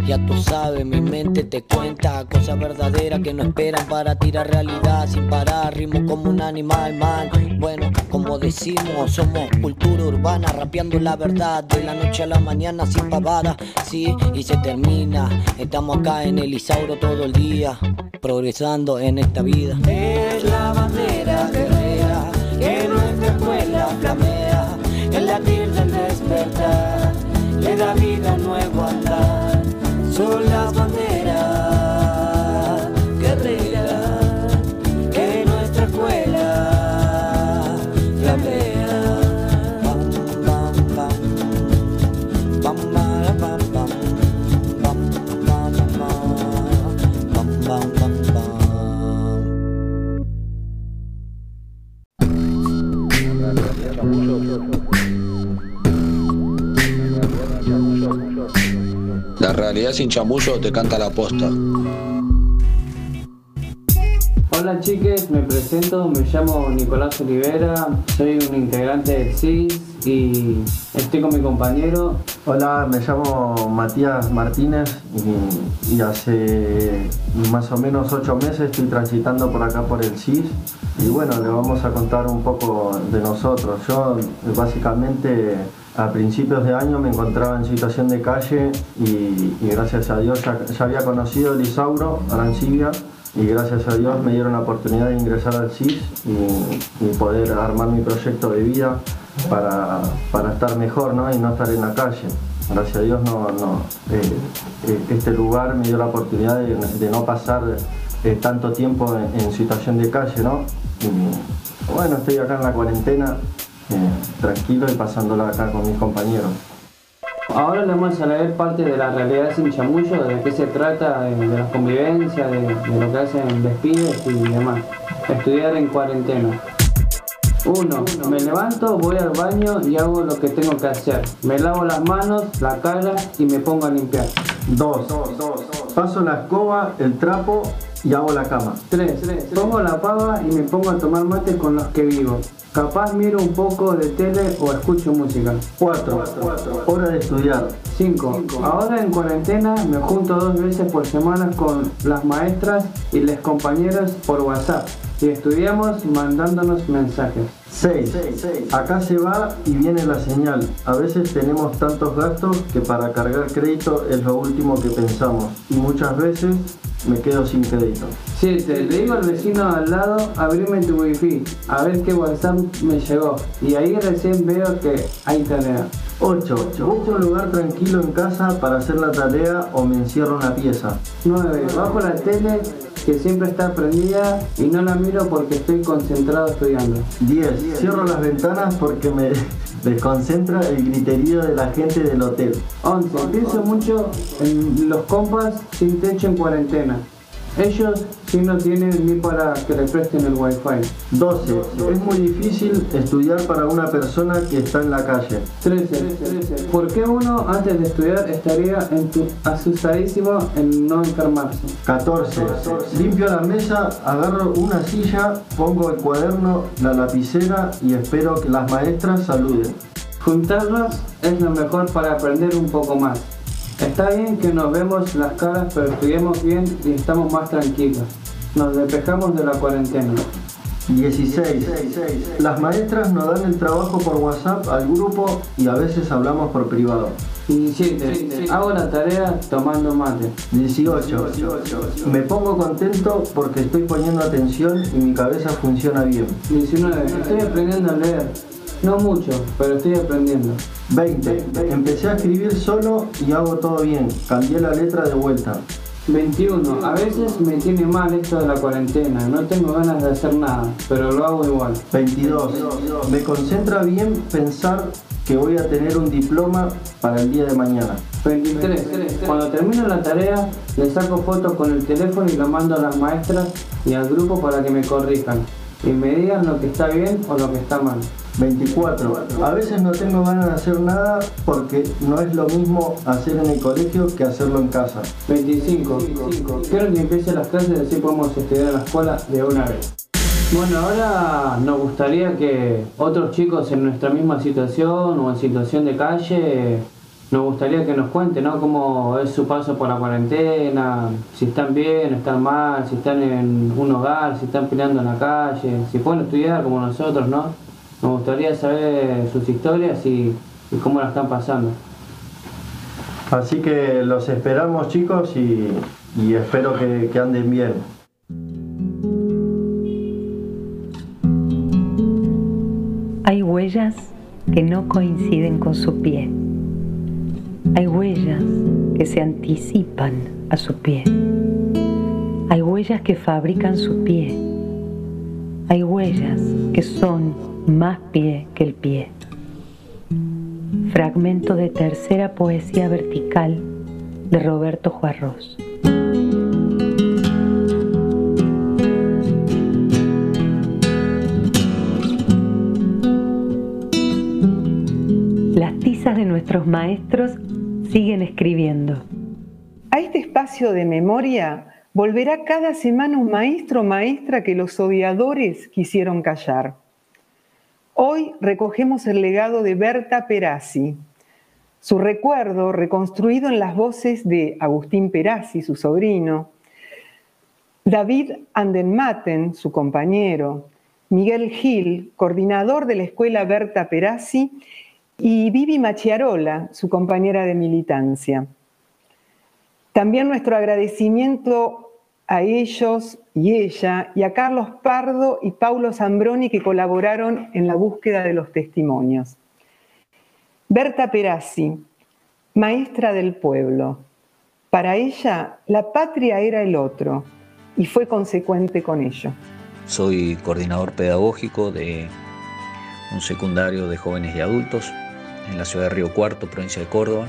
Speaker 9: Ya tú sabes, mi mente te cuenta cosas verdaderas que no esperan para tirar realidad sin parar. Ritmo como un animal, man. Bueno, como decimos, somos cultura urbana, rapeando la verdad de la noche a la mañana sin pavada. Sí, y se termina. Estamos acá en el Isauro todo el día, progresando en esta vida. Es la bandera guerrera que nuestra escuela flamea, el latir del despertar le da vida son las banderas
Speaker 10: Sin chamullo te canta la posta.
Speaker 11: Hola chiques, me presento, me llamo Nicolás Olivera, soy un integrante del CIS y estoy con mi compañero.
Speaker 12: Hola, me llamo Matías Martínez y, hace más o menos ocho meses estoy transitando por acá por el CIS y bueno, le vamos a contar un poco de nosotros. Yo básicamente a principios de año me encontraba en situación de calle y, gracias a Dios ya, había conocido el Isauro, Arancibia, y gracias a Dios me dieron la oportunidad de ingresar al CIS y, poder armar mi proyecto de vida para, estar mejor ¿no? y no estar en la calle. Gracias a Dios no, eh, eh, este lugar me dio la oportunidad de, no pasar eh, tanto tiempo en, situación de calle. ¿no? bueno, estoy acá en la cuarentena eh, tranquilo y pasándola acá con mis compañeros.
Speaker 11: Ahora le vamos a leer parte de la realidad sin chamullo, de qué se trata, de, la convivencia, de, lo que hacen despides y demás. Estudiar en cuarentena. Uno, Me levanto, voy al baño y hago lo que tengo que hacer. Me lavo las manos, la cara y me pongo a limpiar.
Speaker 12: Dos, Paso la escoba, el trapo y hago la cama.
Speaker 11: 3. Pongo la pava y me pongo a tomar mate con los que vivo. Capaz miro un poco de tele o escucho música.
Speaker 12: 4. Hora de estudiar.
Speaker 11: 5. Ahora en cuarentena me junto dos veces por semana con las maestras y los compañeros por WhatsApp y estudiamos mandándonos mensajes.
Speaker 12: 6. Acá se va y viene la señal. A veces tenemos tantos gastos que para cargar crédito es lo último que pensamos y muchas veces me quedo sin crédito.
Speaker 11: 7. Le digo al vecino al lado, abrime tu wifi, a ver qué WhatsApp me llegó. Y ahí recién veo que hay tarea.
Speaker 12: 8. Busco un lugar tranquilo en casa para hacer la tarea o me encierro en la pieza.
Speaker 11: 9. Bajo la tele que siempre está prendida y no la miro porque estoy concentrado estudiando.
Speaker 12: 10. Cierro las ventanas porque me desconcentra el griterío de la gente del hotel.
Speaker 11: 11. Pienso mucho en los compas sin techo en cuarentena. Ellos sí no tienen ni para que le presten el wifi.
Speaker 12: 12. Es muy difícil estudiar para una persona que está en la calle.
Speaker 11: 13. ¿Por qué uno antes de estudiar estaría asustadísimo en no enfermarse?
Speaker 12: 14. Limpio la mesa, agarro una silla, pongo el cuaderno, la lapicera y espero que las maestras saluden.
Speaker 11: Juntarnos es lo mejor para aprender un poco más. Está bien que nos vemos las caras, pero estudiemos bien y estamos más tranquilos. Nos despejamos de la cuarentena.
Speaker 12: 16. Las maestras nos dan el trabajo por WhatsApp al grupo y a veces hablamos por privado.
Speaker 11: 17. Hago la tarea tomando mate.
Speaker 12: 18. Me pongo contento porque estoy poniendo atención y mi cabeza funciona bien.
Speaker 11: 19. Estoy aprendiendo a leer. No mucho, pero estoy aprendiendo.
Speaker 12: 20. Empecé a escribir solo y hago todo bien. Cambié la letra de vuelta.
Speaker 11: 21. A veces me tiene mal esto de la cuarentena. No tengo ganas de hacer nada, pero lo hago igual.
Speaker 12: 22. Me concentra bien pensar que voy a tener un diploma para el día de mañana.
Speaker 11: 23. Cuando termino la tarea, le saco fotos con el teléfono y lo mando a las maestras y al grupo para que me corrijan y me digan lo que está bien o lo que está mal.
Speaker 12: 24. A veces no tengo ganas de hacer nada porque no es lo mismo hacer en el colegio que hacerlo en casa.
Speaker 11: 25. Quiero que empiece las clases así podemos estudiar en la escuela de una vez. Bueno, ahora nos gustaría que otros chicos en nuestra misma situación o en situación de calle nos gustaría que nos cuente, ¿no? Cómo es su paso por la cuarentena, si están bien, están mal, si están en un hogar, si están peleando en la calle, si pueden estudiar como nosotros, ¿no? Nos gustaría saber sus historias y, cómo la están pasando.
Speaker 12: Así que los esperamos chicos y, espero que, que anden bien.
Speaker 13: Hay huellas que no coinciden con su pie hay huellas que se anticipan a su pie. Hay huellas que fabrican su pie. Hay huellas que son más pie que el pie. Fragmento de tercera poesía vertical de Roberto Juarros. Las tizas de nuestros maestros siguen escribiendo.
Speaker 2: A este espacio de memoria volverá cada semana un maestro o maestra que los odiadores quisieron callar. Hoy recogemos el legado de Berta Perazzi, su recuerdo reconstruido en las voces de Agustín Perazzi, su sobrino, David Andenmaten, su compañero, Miguel Gil, coordinador de la escuela Berta Perazzi, y Vivi Machiarola, su compañera de militancia. También nuestro agradecimiento a ellos y ella y a Carlos Pardo y Paulo Zambroni que colaboraron en la búsqueda de los testimonios. Berta Perazzi, maestra del pueblo. Para ella, la patria era el otro y fue consecuente con ello.
Speaker 14: Soy coordinador pedagógico de un secundario de jóvenes y adultos en la ciudad de Río Cuarto, provincia de Córdoba.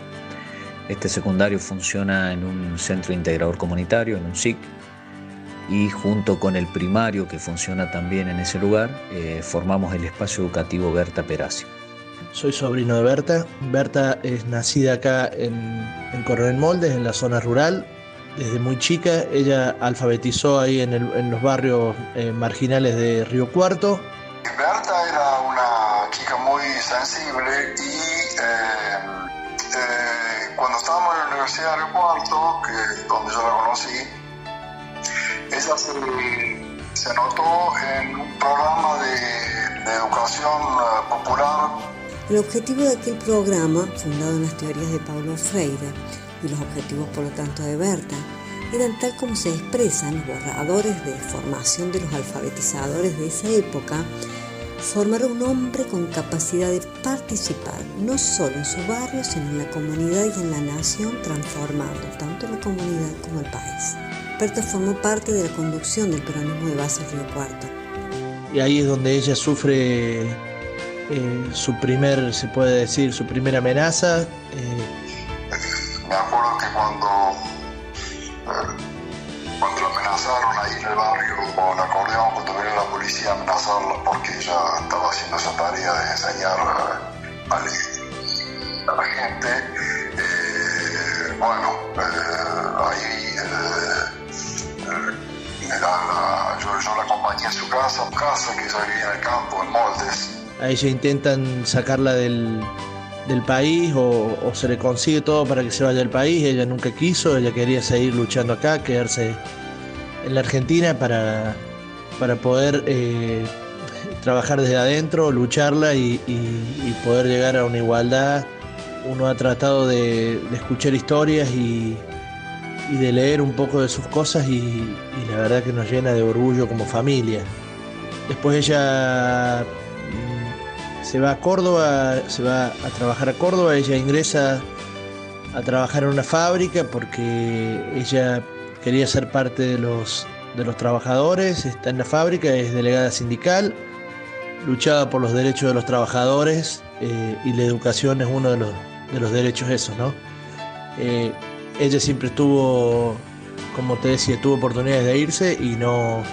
Speaker 14: Este secundario funciona en un centro integrador comunitario, en un SIC, y junto con el primario que funciona también en ese lugar, eh, formamos el espacio educativo Berta Perazzi.
Speaker 15: Soy sobrino de Berta. Berta es nacida acá en, en Coronel Moldes, en la zona rural. desde muy chica. Ella alfabetizó ahí en, los barrios eh, marginales de Río Cuarto.
Speaker 16: Berta era una chica muy sensible y eh, eh, cuando estábamos en la Universidad de Río Cuarto, que, donde yo la conocí, ella se, notó en un programa de, de educación popular.
Speaker 17: El objetivo de aquel programa, fundado en las teorías de Paulo Freire, y los objetivos por lo tanto de Berta eran tal como se expresan los borradores de formación de los alfabetizadores de esa época, formar un hombre con capacidad de participar no solo en su barrio, sino en la comunidad y en la nación, transformando tanto la comunidad como el país. Berta formó parte de la conducción del peronismo de base Río Cuarto.
Speaker 15: Y ahí es donde ella sufre eh, su primer, se puede decir, su primera amenaza. Eh,
Speaker 16: me acuerdo que cuando, eh, cuando la amenazaron ahí en el barrio con acordeón, cuando vino la policía a amenazarla porque ella estaba haciendo esa tarea de enseñar a, la gente, eh, bueno, eh, yo, la acompañé a su casa, casa que ella vivía campo, en Moldes.
Speaker 15: A ella intentan sacarla del, del país o, se le consigue todo para que se vaya del país. Ella nunca quiso, ella quería seguir luchando acá, quedarse en la Argentina para, para poder eh, trabajar desde adentro, lucharla y, poder llegar a una igualdad. Uno ha tratado de, escuchar historias y, y, de leer un poco de sus cosas y la verdad que nos llena de orgullo como familia. Después ella se va a Córdoba, se va a trabajar a Córdoba, ella ingresa a trabajar en una fábrica porque ella quería ser parte de los, de los trabajadores, está en la fábrica, es delegada sindical, luchaba por los derechos de los trabajadores eh, y la educación es uno de los, de los derechos esos, ¿no? Eh, ella siempre estuvo, como te decía, tuvo oportunidades de irse y no,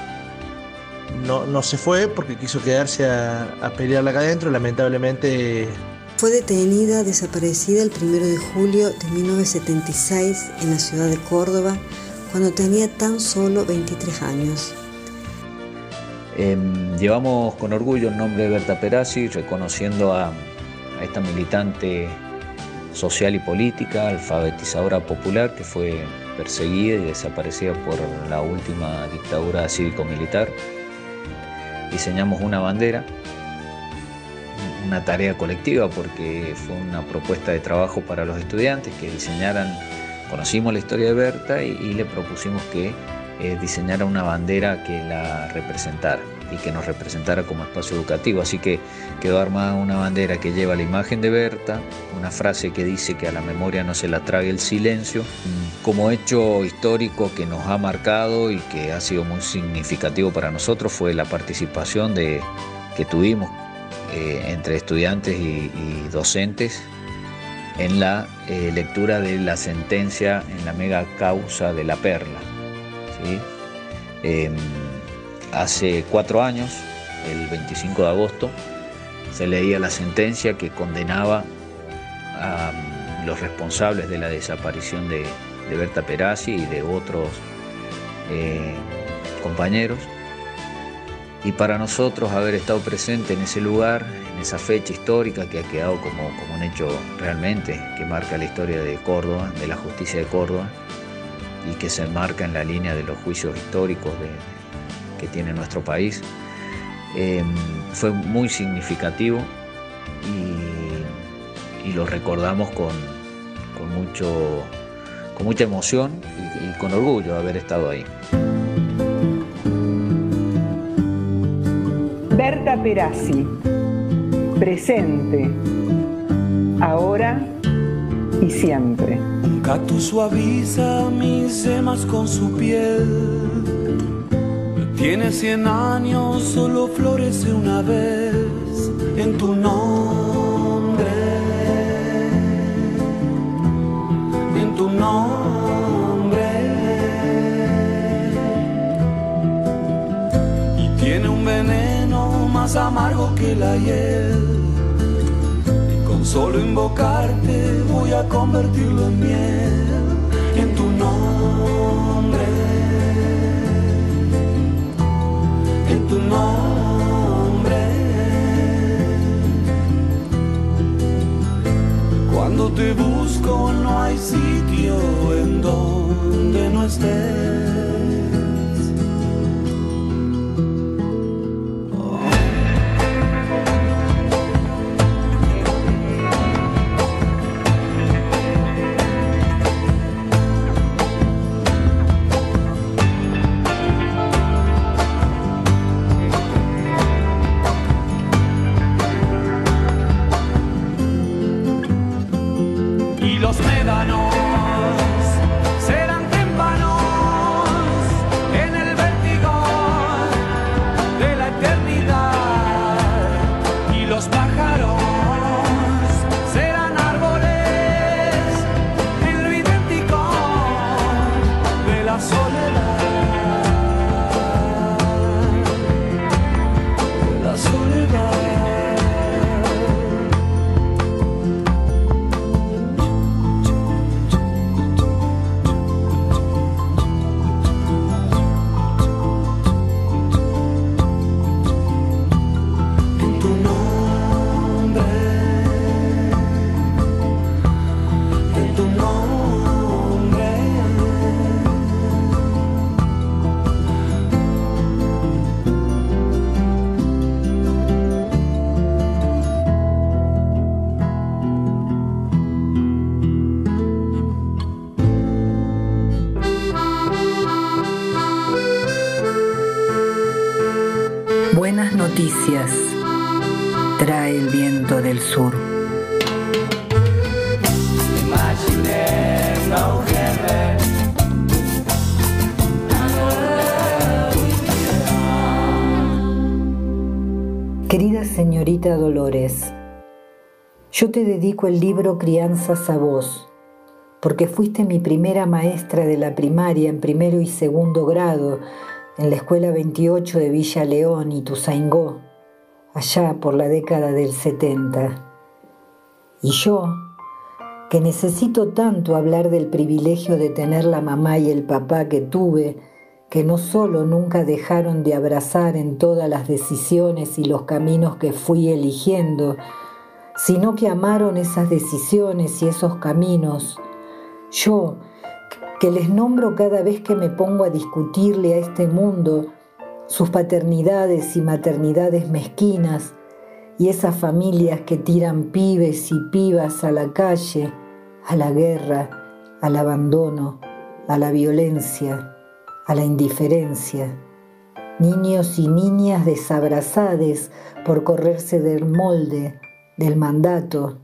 Speaker 15: no, se fue porque quiso quedarse a, a pelearla acá adentro. Lamentablemente.
Speaker 17: Fue detenida, desaparecida el 1 de julio de 1976 en la ciudad de Córdoba, cuando tenía tan solo 23 años.
Speaker 14: Em, llevamos con orgullo el nombre de Berta Perazzi, reconociendo a, a esta militante social y política, alfabetizadora popular que fue perseguida y desaparecida por la última dictadura cívico-militar diseñamos una bandera, una tarea colectiva porque fue una propuesta de trabajo para los estudiantes que diseñaran, conocimos la historia de Berta y, le propusimos que eh, diseñara una bandera que la representara y que nos representara como espacio educativo. Así que quedó armada una bandera que lleva la imagen de Berta, una frase que dice que a la memoria no se la trague el silencio, como hecho histórico que nos ha marcado y que ha sido muy significativo para nosotros fue la participación de, que tuvimos eh, entre estudiantes y, docentes en la eh, lectura de la sentencia en la mega causa de la perla. Em, Hace cuatro años, el 25 de agosto, se leía la sentencia que condenaba a mm, los responsables de la desaparición de, Berta Perazzi y de otros eh, compañeros. Y para nosotros haber estado presente en ese lugar, en esa fecha histórica que ha quedado como, un hecho realmente que marca la historia de Córdoba, de la justicia de Córdoba, y que se enmarca en la línea de los juicios históricos que tiene nuestro país. Em, fue muy significativo y, lo recordamos con, mucho, con mucha emoción y, con orgullo de haber estado ahí.
Speaker 2: Berta Perazzi, presente, ahora y siempre.
Speaker 18: Un cactus suaviza mis semas con su piel tiene cien años, solo florece una vez en tu nombre. En tu nombre. Y tiene un veneno más amargo que la hiel. Y con solo invocarte voy a convertirlo en miel. En tu nombre. Tu nombre. Cuando te busco no hay sitio en donde no estés.
Speaker 19: Te dedico el libro Crianzas a vos, porque fuiste mi primera maestra de la primaria en primero y segundo grado en la Escuela 28 de Villa León y Tuzaingó, allá por la década del 70. Y yo, que necesito tanto hablar del privilegio de tener la mamá y el papá que tuve, que no solo nunca dejaron de abrazar en todas las decisiones y los caminos que fui eligiendo, sino que amaron esas decisiones y esos caminos. Yo, que les nombro cada vez que me pongo a discutirle a este mundo sus paternidades y maternidades mezquinas y esas familias que tiran pibes y pibas a la calle, a la guerra, al abandono, a la violencia, a la indiferencia. Niños y niñas desabrazades por correrse del molde, del mandato.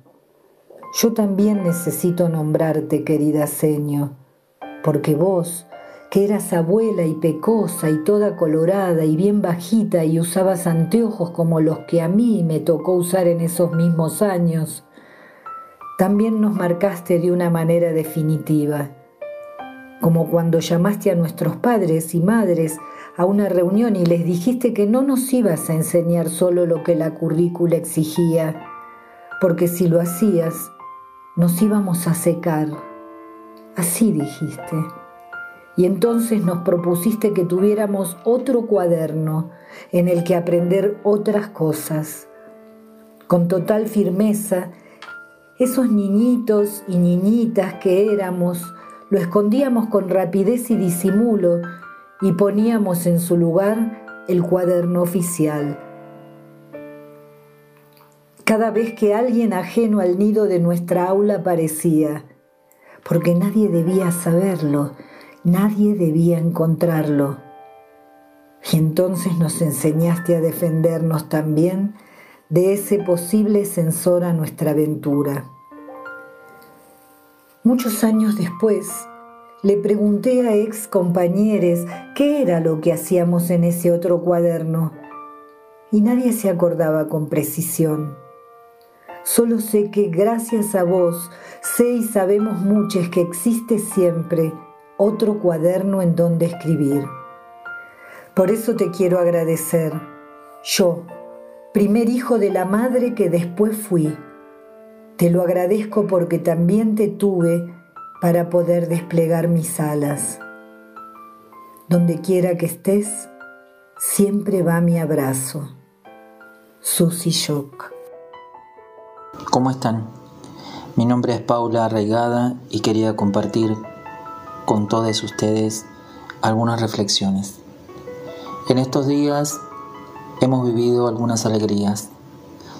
Speaker 19: Yo también necesito nombrarte, querida seño, porque vos, que eras abuela y pecosa y toda colorada y bien bajita y usabas anteojos como los que a mí me tocó usar en esos mismos años, también nos marcaste de una manera definitiva, como cuando llamaste a nuestros padres y madres a una reunión y les dijiste que no nos ibas a enseñar solo lo que la currícula exigía, porque si lo hacías, nos íbamos a secar. Así dijiste. Y entonces nos propusiste que tuviéramos otro cuaderno en el que aprender otras cosas. Con total firmeza, esos niñitos y niñitas que éramos, lo escondíamos con rapidez y disimulo y poníamos en su lugar el cuaderno oficial. Cada vez que alguien ajeno al nido de nuestra aula aparecía, porque nadie debía saberlo, nadie debía encontrarlo. Y entonces nos enseñaste a defendernos también de ese posible censor a nuestra aventura. Muchos años después, le pregunté a ex compañeros qué era lo que hacíamos en ese otro cuaderno y nadie se acordaba con precisión. Solo sé que gracias a vos sé y sabemos muchos que existe siempre otro cuaderno en donde escribir. Por eso te quiero agradecer, yo, primer hijo de la madre que después fui. Te lo agradezco porque también te tuve para poder desplegar mis alas. Donde quiera que estés, siempre va mi abrazo. Susy Shock.
Speaker 20: ¿Cómo están? Mi nombre es Paula Arraigada y quería compartir con todos ustedes algunas reflexiones. En estos días hemos vivido algunas alegrías,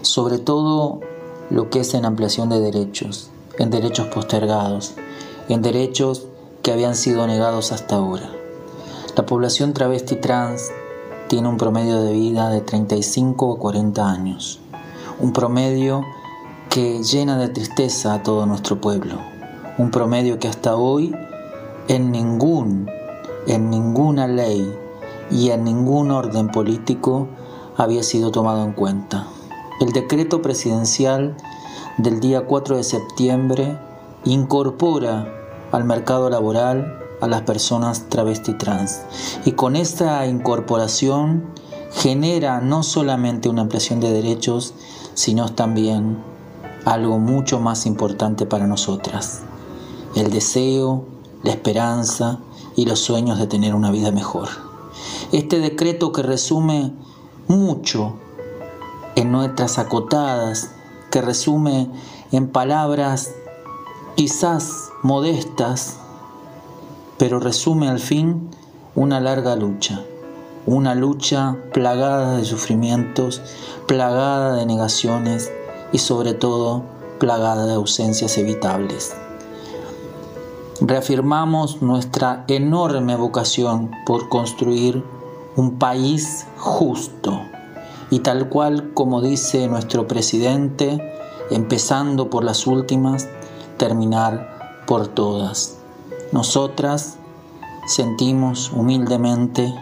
Speaker 20: sobre todo lo que es en ampliación de derechos, en derechos postergados, en derechos que habían sido negados hasta ahora. La población travesti trans tiene un promedio de vida de 35 a 40 años, un promedio que llena de tristeza a todo nuestro pueblo, un promedio que hasta hoy en ningún, en ninguna ley y en ningún orden político había sido tomado en cuenta. El decreto presidencial del día 4 de septiembre incorpora al mercado laboral a las personas travesti trans y con esta incorporación genera no solamente una ampliación de derechos, sino también algo mucho más importante para nosotras, el deseo, la esperanza y los sueños de tener una vida mejor. Este decreto que resume mucho en nuestras acotadas, que resume en palabras quizás modestas, pero resume al fin una larga lucha, una lucha plagada de sufrimientos, plagada de negaciones y sobre todo plagada de ausencias evitables. Reafirmamos nuestra enorme vocación por construir un país justo y tal cual como dice nuestro presidente, empezando por las últimas, terminar por todas. Nosotras sentimos humildemente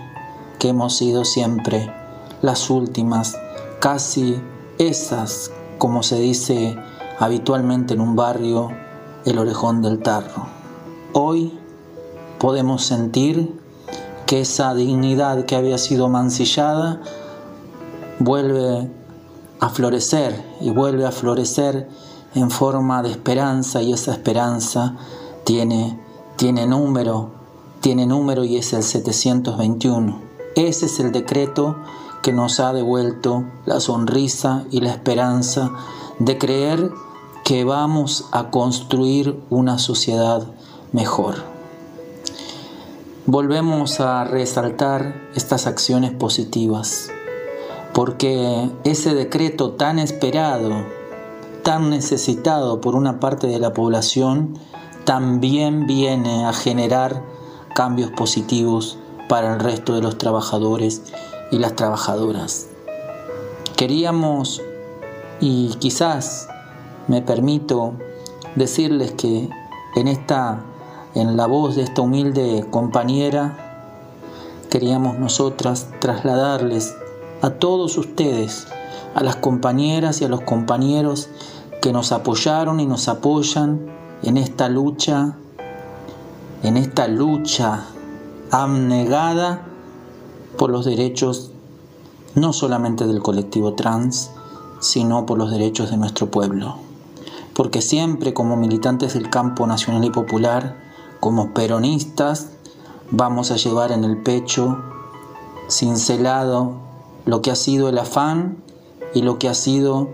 Speaker 20: que hemos sido siempre las últimas, casi esas como se dice habitualmente en un barrio, el orejón del tarro. Hoy podemos sentir que esa dignidad que había sido mancillada vuelve a florecer y vuelve a florecer en forma de esperanza y esa esperanza tiene, tiene número, tiene número y es el 721. Ese es el decreto que nos ha devuelto la sonrisa y la esperanza de creer que vamos a construir una sociedad mejor. Volvemos a resaltar estas acciones positivas, porque ese decreto tan esperado, tan necesitado por una parte de la población, también viene a generar cambios positivos para el resto de los trabajadores y las trabajadoras. Queríamos, y quizás me permito decirles que en esta en la voz de esta humilde compañera queríamos nosotras trasladarles a todos ustedes, a las compañeras y a los compañeros que nos apoyaron y nos apoyan en esta lucha, en esta lucha abnegada por los derechos no solamente del colectivo trans, sino por los derechos de nuestro pueblo. Porque siempre como militantes del campo nacional y popular, como peronistas, vamos a llevar en el pecho cincelado lo que ha sido el afán y lo que ha sido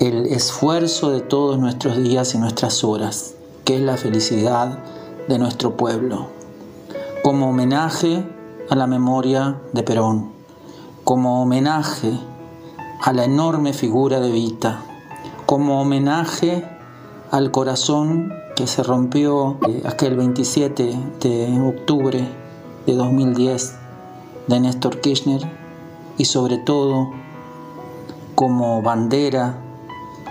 Speaker 20: el esfuerzo de todos nuestros días y nuestras horas, que es la felicidad de nuestro pueblo. Como homenaje a la memoria de Perón, como homenaje a la enorme figura de Vita, como homenaje al corazón que se rompió eh, aquel 27 de octubre de 2010 de Néstor Kirchner y sobre todo como bandera,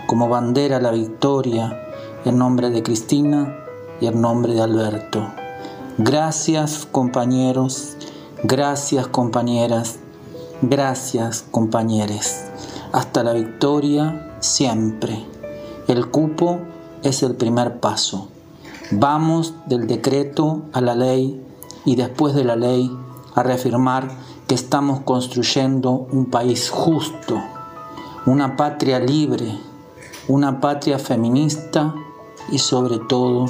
Speaker 20: como bandera la victoria en nombre de Cristina y en nombre de Alberto. Gracias compañeros Gracias compañeras, gracias compañeros. Hasta la victoria siempre. El cupo es el primer paso. Vamos del decreto a la ley y después de la ley a reafirmar que estamos construyendo un país justo, una patria libre, una patria feminista y sobre todo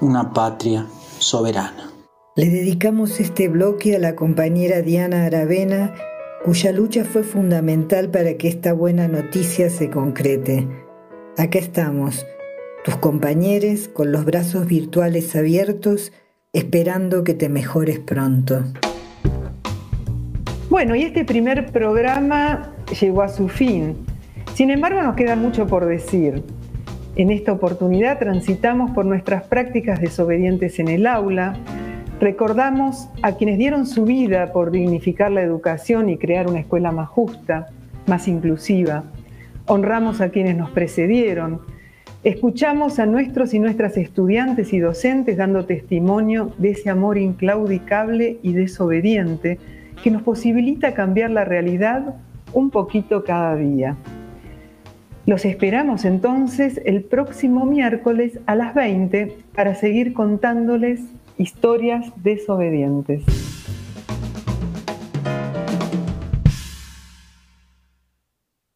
Speaker 20: una patria soberana.
Speaker 19: Le dedicamos este bloque a la compañera Diana Aravena, cuya lucha fue fundamental para que esta buena noticia se concrete. Acá estamos, tus compañeros con los brazos virtuales abiertos, esperando que te mejores pronto.
Speaker 2: Bueno, y este primer programa llegó a su fin. Sin embargo, nos queda mucho por decir. En esta oportunidad transitamos por nuestras prácticas desobedientes en el aula, recordamos a quienes dieron su vida por dignificar la educación y crear una escuela más justa, más inclusiva, honramos a quienes nos precedieron, escuchamos a nuestros y nuestras estudiantes y docentes dando testimonio de ese amor inclaudicable y desobediente que nos posibilita cambiar la realidad un poquito cada día. Los esperamos entonces el próximo miércoles a las 20 para seguir contándoles historias desobedientes.